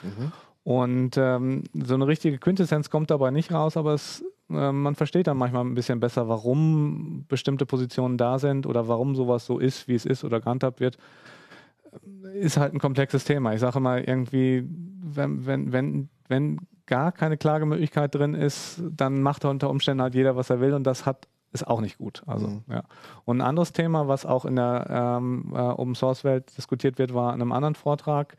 Und ähm, so eine richtige Quintessenz kommt dabei nicht raus, aber es, äh, man versteht dann manchmal ein bisschen besser, warum bestimmte Positionen da sind oder warum sowas so ist, wie es ist oder gehandhabt wird ist halt ein komplexes Thema. Ich sage mal irgendwie, wenn, wenn, wenn, wenn gar keine Klagemöglichkeit drin ist, dann macht unter Umständen halt jeder, was er will und das hat ist auch nicht gut. Also, Mhm. ja. Und ein anderes Thema, was auch in der ähm, äh, Open Source Welt diskutiert wird, war in einem anderen Vortrag.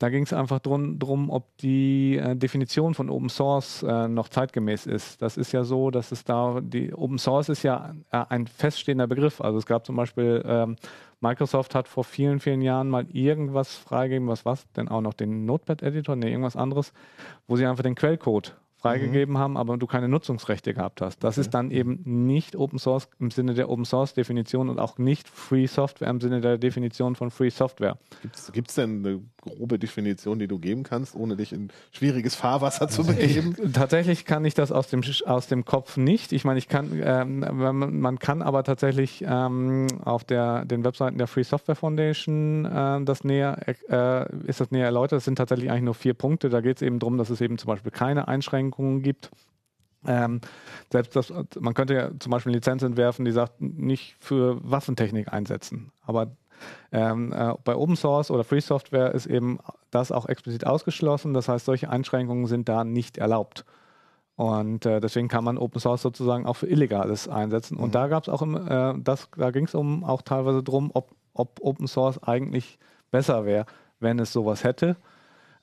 Da ging es einfach drum, drum, ob die äh, Definition von Open Source äh, noch zeitgemäß ist. Das ist ja so, dass es da, die Open Source ist ja äh, ein feststehender Begriff. Also es gab zum Beispiel, ähm, Microsoft hat vor vielen, vielen Jahren mal irgendwas freigegeben, was was denn auch noch den Notepad-Editor, nee, irgendwas anderes, wo sie einfach den Quellcode freigegeben haben, aber du keine Nutzungsrechte gehabt hast. Das ist dann eben nicht Open Source im Sinne der Open Source Definition und auch nicht Free Software im Sinne der Definition von Free Software. Gibt es denn eine grobe Definition, die du geben kannst, ohne dich in schwieriges Fahrwasser zu begeben? Ich, tatsächlich kann ich das aus dem, aus dem Kopf nicht. Ich meine, ich kann, ähm, man, kann aber tatsächlich ähm, auf der, den Webseiten der Free Software Foundation äh, das näher, äh, ist das näher erläutert. Das sind tatsächlich eigentlich nur vier Punkte. Da geht es eben darum, dass es eben zum Beispiel keine Einschränkungen gibt. Ähm, selbst das, man könnte ja zum Beispiel eine Lizenz entwerfen, die sagt, nicht für Waffentechnik einsetzen. Aber ähm, äh, bei Open Source oder Free Software ist eben das auch explizit ausgeschlossen. Das heißt, solche Einschränkungen sind da nicht erlaubt. Und äh, deswegen kann man Open Source sozusagen auch für Illegales einsetzen. Und da gab es auch, im, äh, das, da ging es um auch teilweise drum, ob, ob Open Source eigentlich besser wäre, wenn es sowas hätte.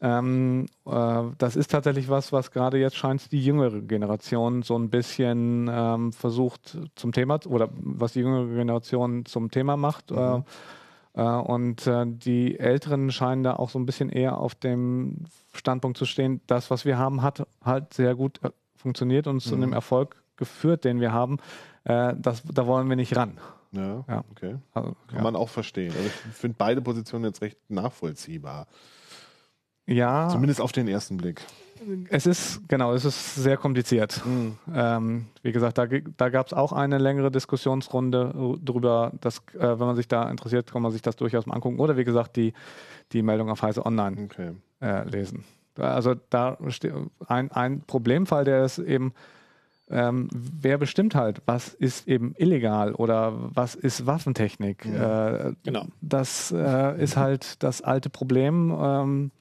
Ähm, äh, das ist tatsächlich was, was gerade jetzt scheint die jüngere Generation so ein bisschen ähm, versucht zum Thema oder was die jüngere Generation zum Thema macht. Äh, äh, und äh, die Älteren scheinen da auch so ein bisschen eher auf dem Standpunkt zu stehen, das, was wir haben, hat halt sehr gut äh, funktioniert und zu einem Erfolg geführt, den wir haben. Äh, das, da wollen wir nicht ran. Ja, Ja. okay. Also, Kann ja. man auch verstehen. Also ich finde beide Positionen jetzt recht nachvollziehbar. Ja, Zumindest auf den ersten Blick. es ist, genau, es ist sehr kompliziert. Ähm, wie gesagt, da, da gab es auch eine längere Diskussionsrunde äh, drüber, dass, äh, wenn man sich da interessiert, kann man sich das durchaus mal angucken. Oder wie gesagt, die, die Meldung auf Heise Online Okay. äh, lesen. Also da ein, ein Problemfall, der ist eben, ähm, wer bestimmt halt, was ist eben illegal oder was ist Waffentechnik? Äh, Genau. Das äh, ist halt das alte Problem. Ähm,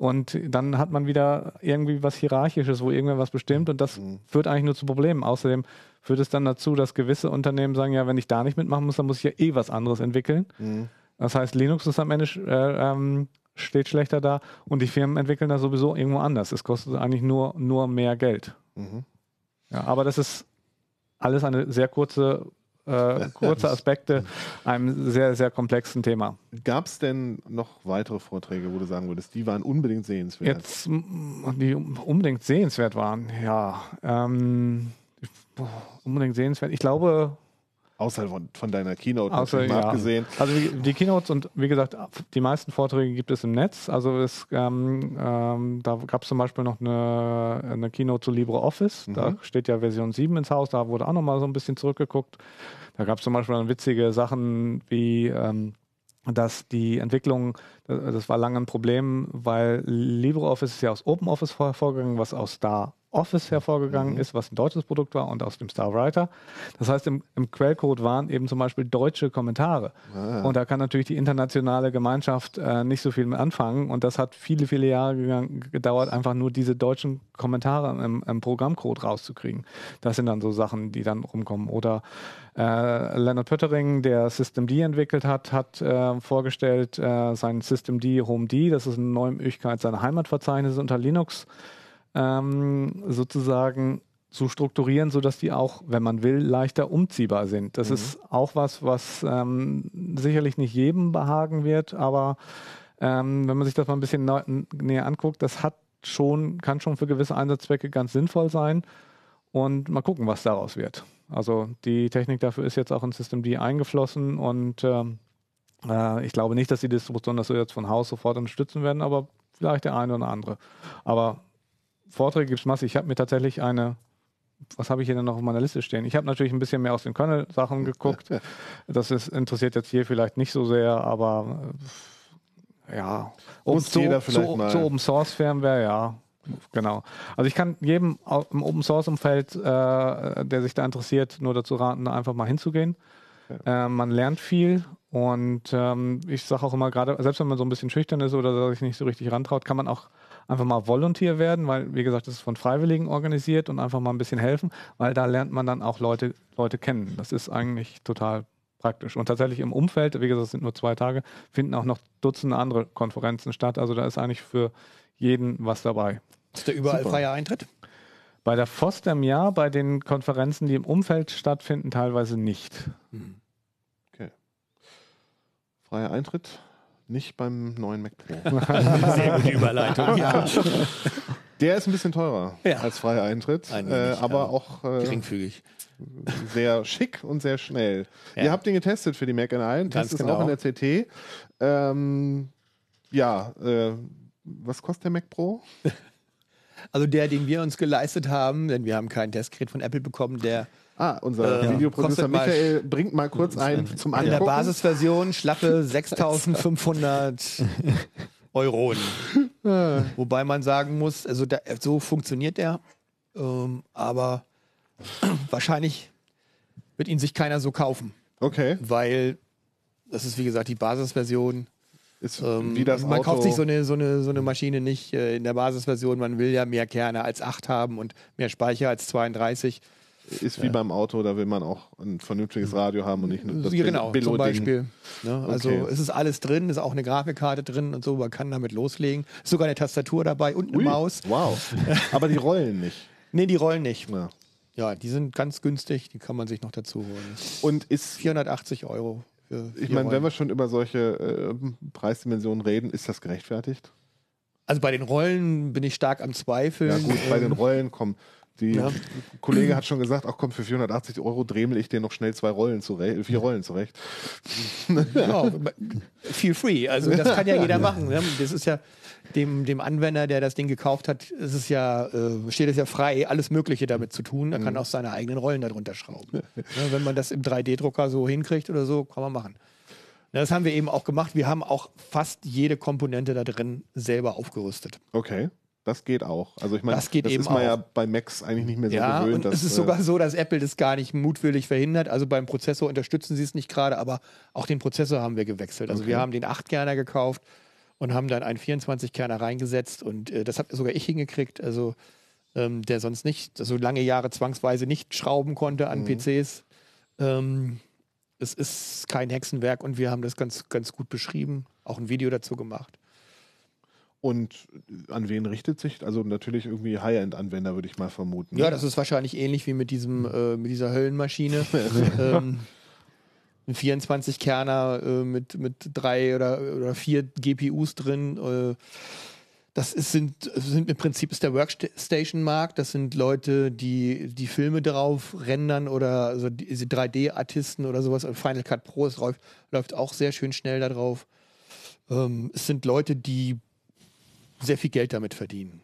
und dann hat man wieder irgendwie was Hierarchisches, wo irgendwer was bestimmt und das führt eigentlich nur zu Problemen. Außerdem führt es dann dazu, dass gewisse Unternehmen sagen, ja, wenn ich da nicht mitmachen muss, dann muss ich ja eh was anderes entwickeln. Das heißt, Linux ist am Ende äh, ähm, steht schlechter da und die Firmen entwickeln das sowieso irgendwo anders. Es kostet eigentlich nur, nur mehr Geld. Mhm. Ja, aber das ist alles eine sehr kurze, äh, kurze Aspekte einem sehr, sehr komplexen Thema. Gab es denn noch weitere Vorträge, wo du sagen würdest, die waren unbedingt sehenswert? Jetzt, die unbedingt sehenswert waren, ja. Ähm, unbedingt sehenswert. Ich glaube, Außer von, von deiner Keynote Außer, ja. abgesehen. Also die, Keynotes und wie gesagt, die meisten Vorträge gibt es im Netz. Also es, ähm, ähm, da gab es zum Beispiel noch eine, eine Keynote zu LibreOffice. Da steht ja Version 7 ins Haus, da wurde auch nochmal so ein bisschen zurückgeguckt. Da gab es zum Beispiel dann witzige Sachen wie ähm, dass die Entwicklung, das das war lange ein Problem, weil LibreOffice ist ja aus OpenOffice hervorgegangen, was aus Star Office hervorgegangen ist, was ein deutsches Produkt war und aus dem Star Writer. Das heißt, im, im Quellcode waren eben zum Beispiel deutsche Kommentare. Und da kann natürlich die internationale Gemeinschaft äh, nicht so viel mit anfangen. Und das hat viele, viele Jahre gegangen, gedauert, einfach nur diese deutschen Kommentare im, im Programmcode rauszukriegen. Das sind dann so Sachen, die dann rumkommen. Oder äh, Leonard Pöttering, der Systemd entwickelt hat, hat äh, vorgestellt äh, sein Systemd Home D. Das ist eine neue Möglichkeit, seine Heimatverzeichnisse unter Linux ähm, sozusagen zu strukturieren, sodass die auch, wenn man will, leichter umziehbar sind. Das ist auch was, was ähm, sicherlich nicht jedem behagen wird, aber ähm, wenn man sich das mal ein bisschen neu, näher anguckt, das hat schon, kann schon für gewisse Einsatzzwecke ganz sinnvoll sein. Und mal gucken, was daraus wird. Also die Technik dafür ist jetzt auch in Systemd eingeflossen und ähm, äh, ich glaube nicht, dass die Distribution das so jetzt von Haus sofort unterstützen werden, aber vielleicht der eine oder andere. Aber Vorträge gibt es massig. Ich habe mir tatsächlich eine, was habe ich hier denn noch auf meiner Liste stehen? Ich habe natürlich ein bisschen mehr aus den Kernel-Sachen geguckt. Das ist, interessiert jetzt hier vielleicht nicht so sehr, aber äh, ja. Muss zu, jeder vielleicht zu, mal- zu Open Source Firmware, ja. Genau. Also ich kann jedem im Open Source Umfeld, äh, der sich da interessiert, nur dazu raten, da einfach mal hinzugehen. Äh, man lernt viel und ähm, ich sage auch immer, gerade selbst wenn man so ein bisschen schüchtern ist oder sich nicht so richtig rantraut, kann man auch einfach mal Volunteer werden, weil, wie gesagt, das ist von Freiwilligen organisiert und einfach mal ein bisschen helfen, weil da lernt man dann auch Leute, Leute kennen. Das ist eigentlich total praktisch. Und tatsächlich im Umfeld, wie gesagt, es sind nur zwei Tage, finden auch noch Dutzende andere Konferenzen statt. Also da ist eigentlich für jeden was dabei. Ist da überall Super. freier Eintritt? Bei der FOSDEM ja, bei den Konferenzen, die im Umfeld stattfinden, teilweise nicht. Freier Eintritt, nicht beim neuen Mac Pro. Sehr gute Überleitung. Ja. Der ist ein bisschen teurer Ja. als freier Eintritt, Ein äh, wenig, aber ja. auch äh, Geringfügig. sehr schick und sehr schnell. Ja. Ihr habt den getestet für die Mac N1, Ganz Test ist genau. auch in der CT. Ähm, ja, äh, was kostet der Mac Pro? Also der, den wir uns geleistet haben, denn wir haben kein Testgerät von Apple bekommen, der Ah, unser Äh, Videoproducer Michael bringt mal kurz ein zum in der Angucken. Basisversion schlappe 6500 Euronen. Wobei man sagen muss, also da, so funktioniert der, ähm, aber wahrscheinlich wird ihn sich keiner so kaufen, Okay, weil das ist wie gesagt die Basisversion. ist Ähm, wie das man Auto. kauft sich so eine, so, eine, so eine Maschine nicht äh, in der Basisversion. Man will ja mehr Kerne als 8 haben und mehr Speicher als 32. ist wie beim Auto, da will man auch ein vernünftiges Radio haben und nicht nur das ja, genau, Billo-Ding. zum Beispiel. Ne? Also Okay. es ist alles drin, ist auch eine Grafikkarte drin und so, man kann damit loslegen. Ist sogar eine Tastatur dabei und eine Ui, Maus. Wow. Aber die rollen nicht. Nee, die rollen nicht. Ja. Ja, die sind ganz günstig, die kann man sich noch dazu holen. Und ist 480 Euro. Für Ich meine, wenn wir schon über solche äh, Preisdimensionen reden, ist das gerechtfertigt? Also bei den Rollen bin ich stark am Zweifeln. Ja gut, bei den Ähm, Rollen kommen. Die Ja. Kollege hat schon gesagt, ach komm, für 480 Euro dremel ich dir noch schnell zwei Rollen zurecht, vier Rollen zurecht. Ja, feel free. Also das kann ja jeder machen. Ne? Das ist ja dem, dem Anwender, der das Ding gekauft hat, ist es ja, äh, steht es ja frei, alles Mögliche damit zu tun. Er kann auch seine eigenen Rollen darunter schrauben. ne? Wenn man das im 3D-Drucker so hinkriegt oder so, kann man machen. Ja, Das haben wir eben auch gemacht. Wir haben auch fast jede Komponente da drin selber aufgerüstet. Okay, das geht auch. Also ich meine, Das geht eben ist man ja auch. bei Macs eigentlich nicht mehr so Ja, gewöhnt. und es ist äh, sogar so, dass Apple das gar nicht mutwillig verhindert. Also beim Prozessor unterstützen sie es nicht gerade, aber auch den Prozessor haben wir gewechselt. Also Okay. wir haben den 8-Kerner gekauft und haben dann einen 24-Kerner reingesetzt und äh, das habe sogar ich hingekriegt. Also ähm, der sonst nicht, so lange Jahre zwangsweise nicht schrauben konnte an Mhm. PCs. Ähm, es ist kein Hexenwerk und wir haben das ganz, ganz gut beschrieben, auch ein Video dazu gemacht. Und an wen richtet sich? Also natürlich irgendwie High-End-Anwender, würde ich mal vermuten. Ja, das ist wahrscheinlich ähnlich wie mit diesem äh, mit dieser Höllenmaschine. ähm, ein 24 Kerner äh, mit, mit drei oder, oder vier GPUs drin. Äh, das ist, sind, sind im Prinzip ist der Workstation-Markt. Das sind Leute, die die Filme drauf rendern oder also diese 3D-Artisten oder sowas. Und Final Cut Pro es läuft, läuft auch sehr schön schnell da drauf. Ähm, es sind Leute, die sehr viel Geld damit verdienen.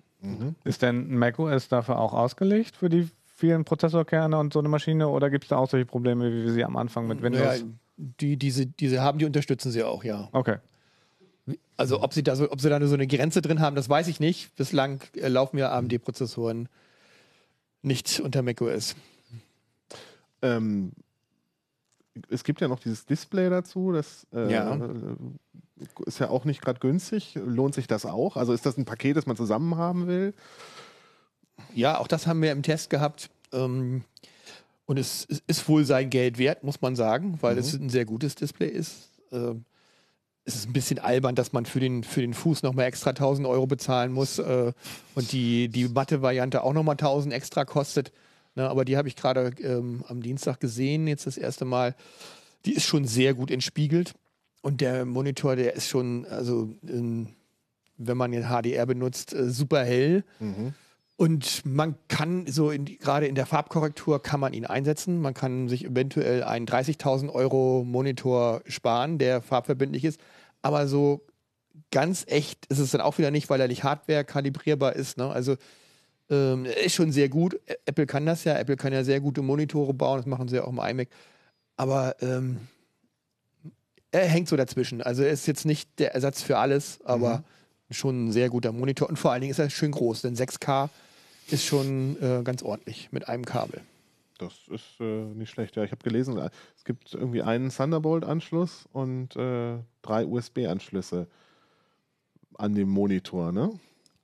Ist denn macOS dafür auch ausgelegt für die vielen Prozessorkerne und so eine Maschine oder gibt es da auch solche Probleme, wie wir sie am Anfang mit Windows? Ja, die, diese, diese haben, die unterstützen sie auch, ja. Okay. Also ob sie da so, ob sie da nur so eine Grenze drin haben, das weiß ich nicht. Bislang äh, laufen ja AMD-Prozessoren nicht unter macOS. Ähm, es gibt ja noch dieses Display dazu, das äh, Ja. Ist ja auch nicht gerade günstig. Lohnt sich das auch? Also ist das ein Paket, das man zusammen haben will? Ja, auch das haben wir im Test gehabt. Ähm, und es, es ist wohl sein Geld wert, muss man sagen, weil es ein sehr gutes Display ist. Ähm, es ist ein bisschen albern, dass man für den, für den Fuß nochmal extra 1000 Euro bezahlen muss äh, und die, die Matte-Variante auch nochmal 1000 extra kostet. Na, aber die habe ich gerade ähm, am Dienstag gesehen, jetzt das erste Mal. Die ist schon sehr gut entspiegelt. Und der Monitor, der ist schon, also ähm, wenn man den HDR benutzt, äh, super hell. Und man kann so in gerade in der Farbkorrektur kann man ihn einsetzen. Man kann sich eventuell einen 30.000 Euro Monitor sparen, der farbverbindlich ist. Aber so ganz echt ist es dann auch wieder nicht, weil er nicht Hardware kalibrierbar ist. Ne? Also ähm, er ist schon sehr gut. Apple kann das ja. Apple kann ja sehr gute Monitore bauen. Das machen sie ja auch im iMac. Aber ähm, er hängt so dazwischen. Also er ist jetzt nicht der Ersatz für alles, aber schon ein sehr guter Monitor. Und vor allen Dingen ist er schön groß, denn 6K ist schon äh, ganz ordentlich mit einem Kabel. Das ist äh, nicht schlecht. Ja, ich habe gelesen, äh, es gibt irgendwie einen Thunderbolt-Anschluss und äh, drei USB-Anschlüsse an dem Monitor, ne?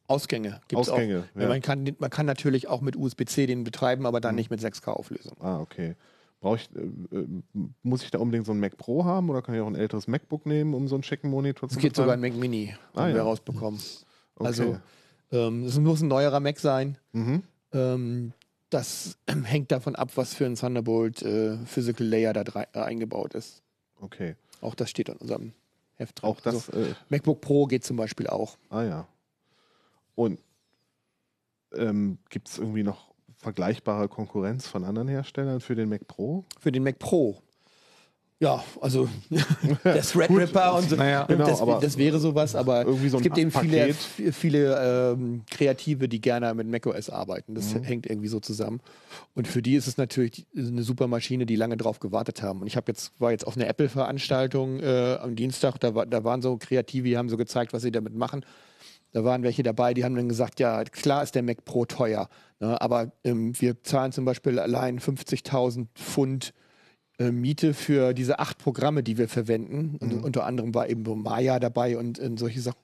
Ausgänge gibt es auch. Ausgänge, Ja, man, kann, man kann natürlich auch mit USB-C den betreiben, aber dann nicht mit 6K-Auflösung. Ah, okay. Brauche ich, äh, äh, muss ich da unbedingt so ein Mac Pro haben oder kann ich auch ein älteres MacBook nehmen, um so einen schicken Monitor zu Es geht sogar ein? Mac Mini, Ah, haben wir ja. rausbekommen. Okay. Also ähm, es muss ein neuerer Mac sein. mhm. Ähm, das hängt davon ab, was für ein Thunderbolt äh, Physical Layer da drei, äh, eingebaut ist. okay. Auch das steht in unserem Heft drin. Auch das, Also, äh, MacBook Pro geht zum Beispiel auch. ah ja. Und ähm, gibt es irgendwie noch vergleichbare Konkurrenz von anderen Herstellern für den Mac Pro? Für den Mac Pro. Ja, also der Threadripper und so. Naja, genau, das, aber das wäre sowas, aber so es gibt eben viele, Paket. viele ähm, Kreative, die gerne mit macOS arbeiten. Das Mhm. hängt irgendwie so zusammen. Und für die ist es natürlich eine super Maschine, die lange drauf gewartet haben. Und ich habe jetzt war jetzt auf einer Apple-Veranstaltung äh, am Dienstag. Da, war, da waren so Kreative, die haben so gezeigt, was sie damit machen. Da waren welche dabei, die haben dann gesagt, ja, klar ist der Mac Pro teuer, ne, aber ähm, wir zahlen zum Beispiel allein 50.000 Pfund äh, Miete für diese acht Programme, die wir verwenden. Und unter anderem war eben so Maya dabei und, und solche Sachen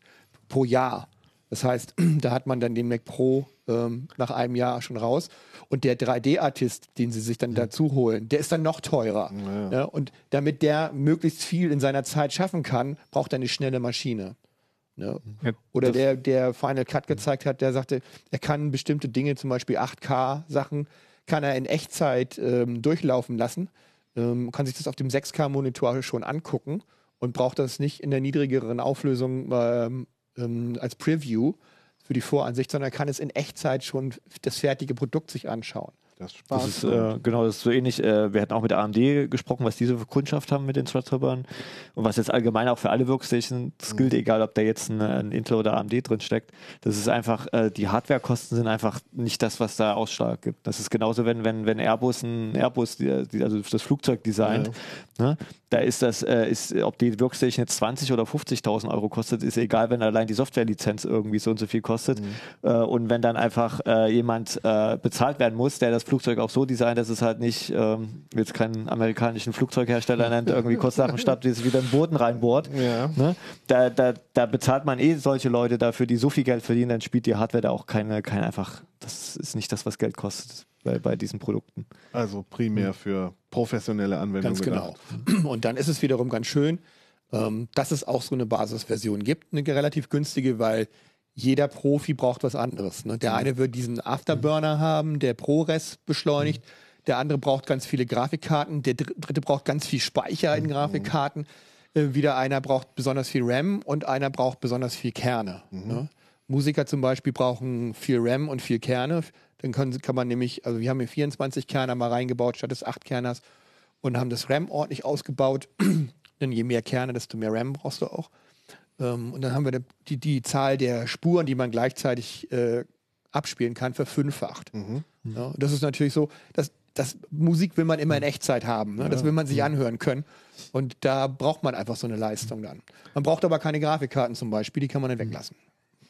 pro Jahr. Das heißt, da hat man dann den Mac Pro ähm, nach einem Jahr schon raus. Und der 3D-Artist, den sie sich dann dazu holen, der ist dann noch teurer. Ja, und damit der möglichst viel in seiner Zeit schaffen kann, braucht er eine schnelle Maschine. Ne? Oder der, der Final Cut gezeigt hat, der sagte, er kann bestimmte Dinge, zum Beispiel 8K-Sachen, kann er in Echtzeit ähm, durchlaufen lassen, ähm, kann sich das auf dem 6K-Monitor schon angucken und braucht das nicht in der niedrigeren Auflösung ähm, ähm, als Preview. für die Voransicht, sondern kann es in Echtzeit schon das fertige Produkt sich anschauen. Das ist Spaß. Das ist, äh, genau, das ist so ähnlich. Äh, wir hatten auch mit AMD gesprochen, was diese für Kundschaft haben mit den Threadrippern und was jetzt allgemein auch für alle Workstations gilt, egal ob da jetzt ein, ein Intel oder AMD drin steckt. Das ist einfach, äh, die Hardwarekosten sind einfach nicht das, was da Ausschlag gibt. Das ist genauso, wenn, wenn, wenn Airbus ein Airbus, die, also das Flugzeug designt, ne? Da ist das, äh, ist, ob die Workstation jetzt 20 oder 50.000 Euro kostet, ist egal, wenn allein die Softwarelizenz irgendwie so und so viel kostet. Äh, und wenn dann einfach äh, jemand äh, bezahlt werden muss, der das Flugzeug auch so designt, dass es halt nicht, ähm, jetzt keinen amerikanischen Flugzeughersteller nennt, irgendwie kurz nach dem Start wieder den Boden reinbohrt. Ja. Ne? Da, da, da bezahlt man eh solche Leute dafür, die so viel Geld verdienen, dann spielt die Hardware da auch keine, keine einfach, das ist nicht das, was Geld kostet bei, bei diesen Produkten. Also primär für professionelle Anwendungen. Ganz genau. gedacht. Und dann ist es wiederum ganz schön, ähm, dass es auch so eine Basisversion gibt, eine relativ günstige, weil jeder Profi braucht was anderes. Ne? Der eine wird diesen Afterburner haben, der ProRes beschleunigt. Der andere braucht ganz viele Grafikkarten. Der dr- dritte braucht ganz viel Speicher in Grafikkarten. Äh, wieder einer braucht besonders viel RAM und einer braucht besonders viel Kerne. Ne? Musiker zum Beispiel brauchen viel RAM und viel Kerne. Dann können, kann man nämlich, also wir haben hier 24 Kerner mal reingebaut statt des 8 Kerners und haben das RAM ordentlich ausgebaut. Denn je mehr Kerne, desto mehr RAM brauchst du auch. Ähm, und dann haben wir die, die Zahl der Spuren, die man gleichzeitig äh, abspielen kann, verfünffacht. Ja, und das ist natürlich so, dass das Musik will man immer in Echtzeit haben. Ne? Das will man sich anhören können. Und da braucht man einfach so eine Leistung dann. Man braucht aber keine Grafikkarten zum Beispiel, die kann man dann weglassen.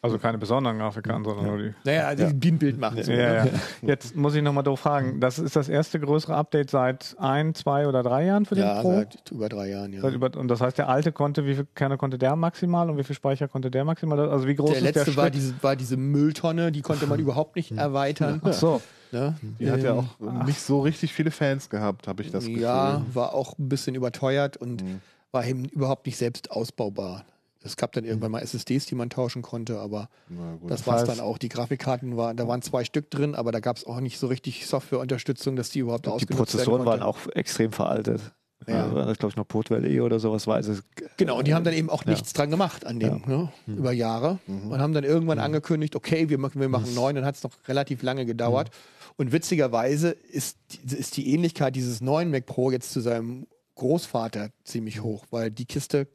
Also keine besonderen Grafikkarten, sondern nur die. Naja, die, die ein Bild machen. Ja, ne? ja. Jetzt muss ich nochmal doof fragen. Das ist das erste größere Update seit ein, zwei oder drei Jahren für den ja Pro? seit über drei Jahren. Ja. Über, und das heißt, der alte konnte, wie viel Kerne konnte der maximal und wie viel Speicher konnte der maximal? Also wie groß Der ist letzte der war, Schritt? diese, war diese Mülltonne, die konnte man überhaupt nicht erweitern. Ach so. Ne? Die hat ja Ähm, auch nicht so richtig viele Fans gehabt, habe ich das Gefühl. Ja, war auch ein bisschen überteuert und Mhm. war eben überhaupt nicht selbst ausbaubar. Es gab dann irgendwann mal SSDs, die man tauschen konnte, aber das war es dann auch. Die Grafikkarten waren, da waren zwei Stück drin, aber da gab es auch nicht so richtig Softwareunterstützung, dass die überhaupt Die ausgenutzt Prozessoren werden waren auch extrem veraltet. Ja. Ja. war das, glaube ich, noch Portwell E oder sowas war. Also, Genau, und die haben dann eben auch Ja. nichts dran gemacht an dem, ne? Mhm. über Jahre. Und haben dann irgendwann angekündigt, okay, wir machen, wir Mhm. machen neun, dann hat es noch relativ lange gedauert. Und witzigerweise ist, die- ist die Ähnlichkeit dieses neuen Mac Pro jetzt zu seinem Großvater Mhm. ziemlich hoch, weil die Kiste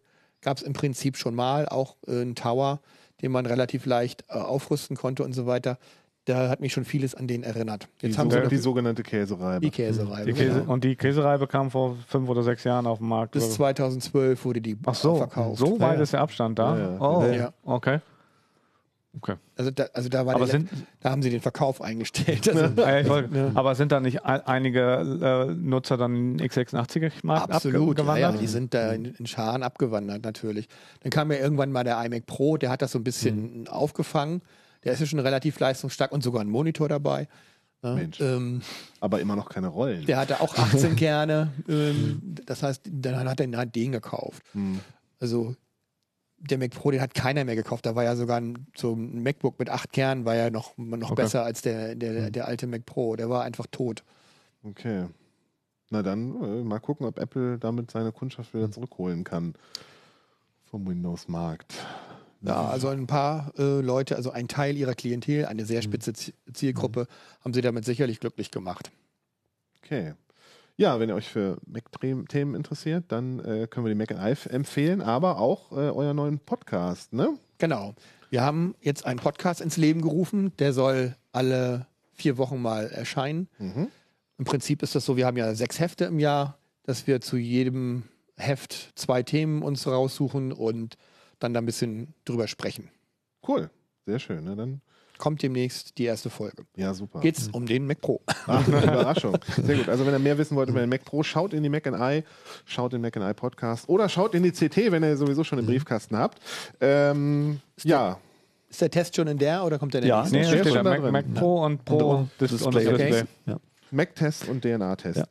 gab es im Prinzip schon mal, auch äh, ein Tower, den man relativ leicht äh, aufrüsten konnte und so weiter. Da hat mich schon vieles an den erinnert. die, Jetzt haben so, sie noch die sogenannte Käsereibe. die Käsereibe. Die Käse, genau. Und die Käsereibe kam vor fünf oder sechs Jahren auf den Markt. Bis oder? 2012 wurde die Ach so, verkauft. so weit Ja. ist der Abstand da. Ja, ja. Oh, Ja. okay. Okay. Also da, also da, war sind- da haben sie den Verkauf eingestellt. Also, ich wollte- Aber sind da nicht ein- einige äh, Nutzer dann in den x86-Markt Absolut, ja, ja, die sind da in, in Scharen abgewandert natürlich. Dann kam ja irgendwann mal der iMac Pro, der hat das so ein bisschen Mhm. aufgefangen. Der ist ja schon relativ leistungsstark und sogar ein Monitor dabei. Ja, Mensch. ähm, Aber immer noch keine Rollen. der hatte auch 18 Kerne. Ähm, das heißt, dann hat er halt den gekauft. Hm. Also der Mac Pro, den hat keiner mehr gekauft. Da war ja sogar ein, so ein MacBook mit acht Kernen, war ja noch, noch Okay. besser als der, der, der alte Mac Pro. Der war einfach tot. Okay. Na dann äh, mal gucken, ob Apple damit seine Kundschaft wieder zurückholen kann vom Windows-Markt. Ja, also ein paar äh, Leute, also ein Teil ihrer Klientel, eine Mhm. sehr spitze Zielgruppe, haben sie damit sicherlich glücklich gemacht. Okay. Ja, wenn ihr euch für Mac-Themen interessiert, dann äh, können wir die Mac Live empfehlen, aber auch äh, euren neuen Podcast, ne? Genau. Wir haben jetzt einen Podcast ins Leben gerufen, der soll alle vier Wochen mal erscheinen. Mhm. Im Prinzip ist das so, wir haben ja sechs Hefte im Jahr, dass wir zu jedem Heft zwei Themen uns raussuchen und dann da ein bisschen drüber sprechen. Cool. Sehr schön. Ne? Dann, Kommt demnächst die erste Folge. ja, super. Geht's um den Mac Pro. Ach, Überraschung. Sehr gut. Also wenn ihr mehr wissen wollt über den Mac Pro, schaut in die Mac Eye, schaut in den Mac Eye Podcast oder schaut in die CT, wenn ihr sowieso schon den Briefkasten habt. Ähm, ja, Ist der Test schon in der oder kommt der in Ja, der Nee, nächsten? da steht steht schon da Mac, drin. Mac Pro und Pro Und Display. Display. Okay. Mac-Test und DNA-Test. Ja.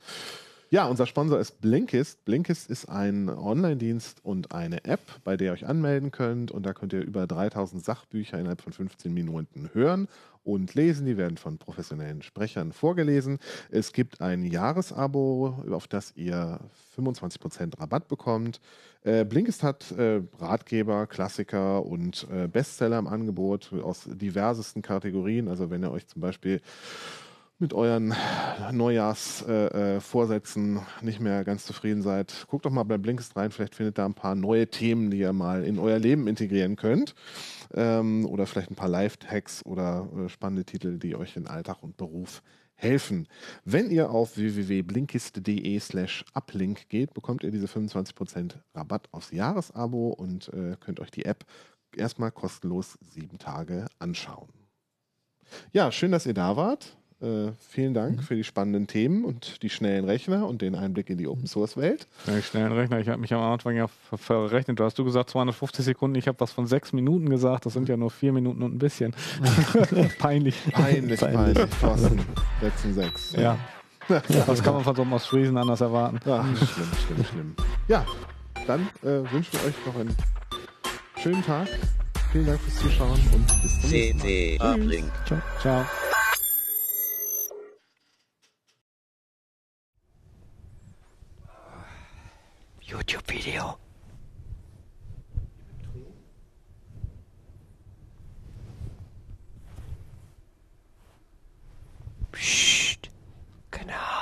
Ja, unser Sponsor ist Blinkist. Blinkist ist ein Online-Dienst und eine App, bei der ihr euch anmelden könnt. Und da könnt ihr über 3000 Sachbücher innerhalb von 15 Minuten hören und lesen. Die werden von professionellen Sprechern vorgelesen. Es gibt ein Jahresabo, auf das ihr 25% Rabatt bekommt. Äh, Blinkist hat äh, Ratgeber, Klassiker und äh, Bestseller im Angebot aus diversesten Kategorien. Also wenn ihr euch zum Beispiel mit euren Neujahrsvorsätzen äh, nicht mehr ganz zufrieden seid, guckt doch mal bei Blinkist rein. Vielleicht findet da ein paar neue Themen, die ihr mal in euer Leben integrieren könnt. Ähm, oder vielleicht ein paar Live-Hacks oder äh, spannende Titel, die euch in Alltag und Beruf helfen. Wenn ihr auf www.blinkist.de slash uplink geht, bekommt ihr diese 25% Rabatt aufs Jahresabo und äh, könnt euch die App erstmal kostenlos sieben Tage anschauen. Ja, schön, dass ihr da wart. Äh, vielen Dank mhm. für die spannenden Themen und die schnellen Rechner und den Einblick in die Open Source Welt. Ja, die schnellen Rechner, ich habe mich am Anfang ja ver verrechnet. Du hast du gesagt 250 Sekunden, ich habe was von sechs Minuten gesagt. Das sind ja nur vier Minuten und ein bisschen. peinlich. Peinlich, peinlich. Thorsten, letzten sechs. Ja. Das kann man von so einem Ostfriesen anders erwarten. Ach, schlimm, schlimm, schlimm. Ja, dann äh, wünschen wir euch noch einen schönen Tag. Vielen Dank fürs Zuschauen und bis zum nächsten Mal. Uplink. Ciao. Ciao. YouTube video. Shh. Genau.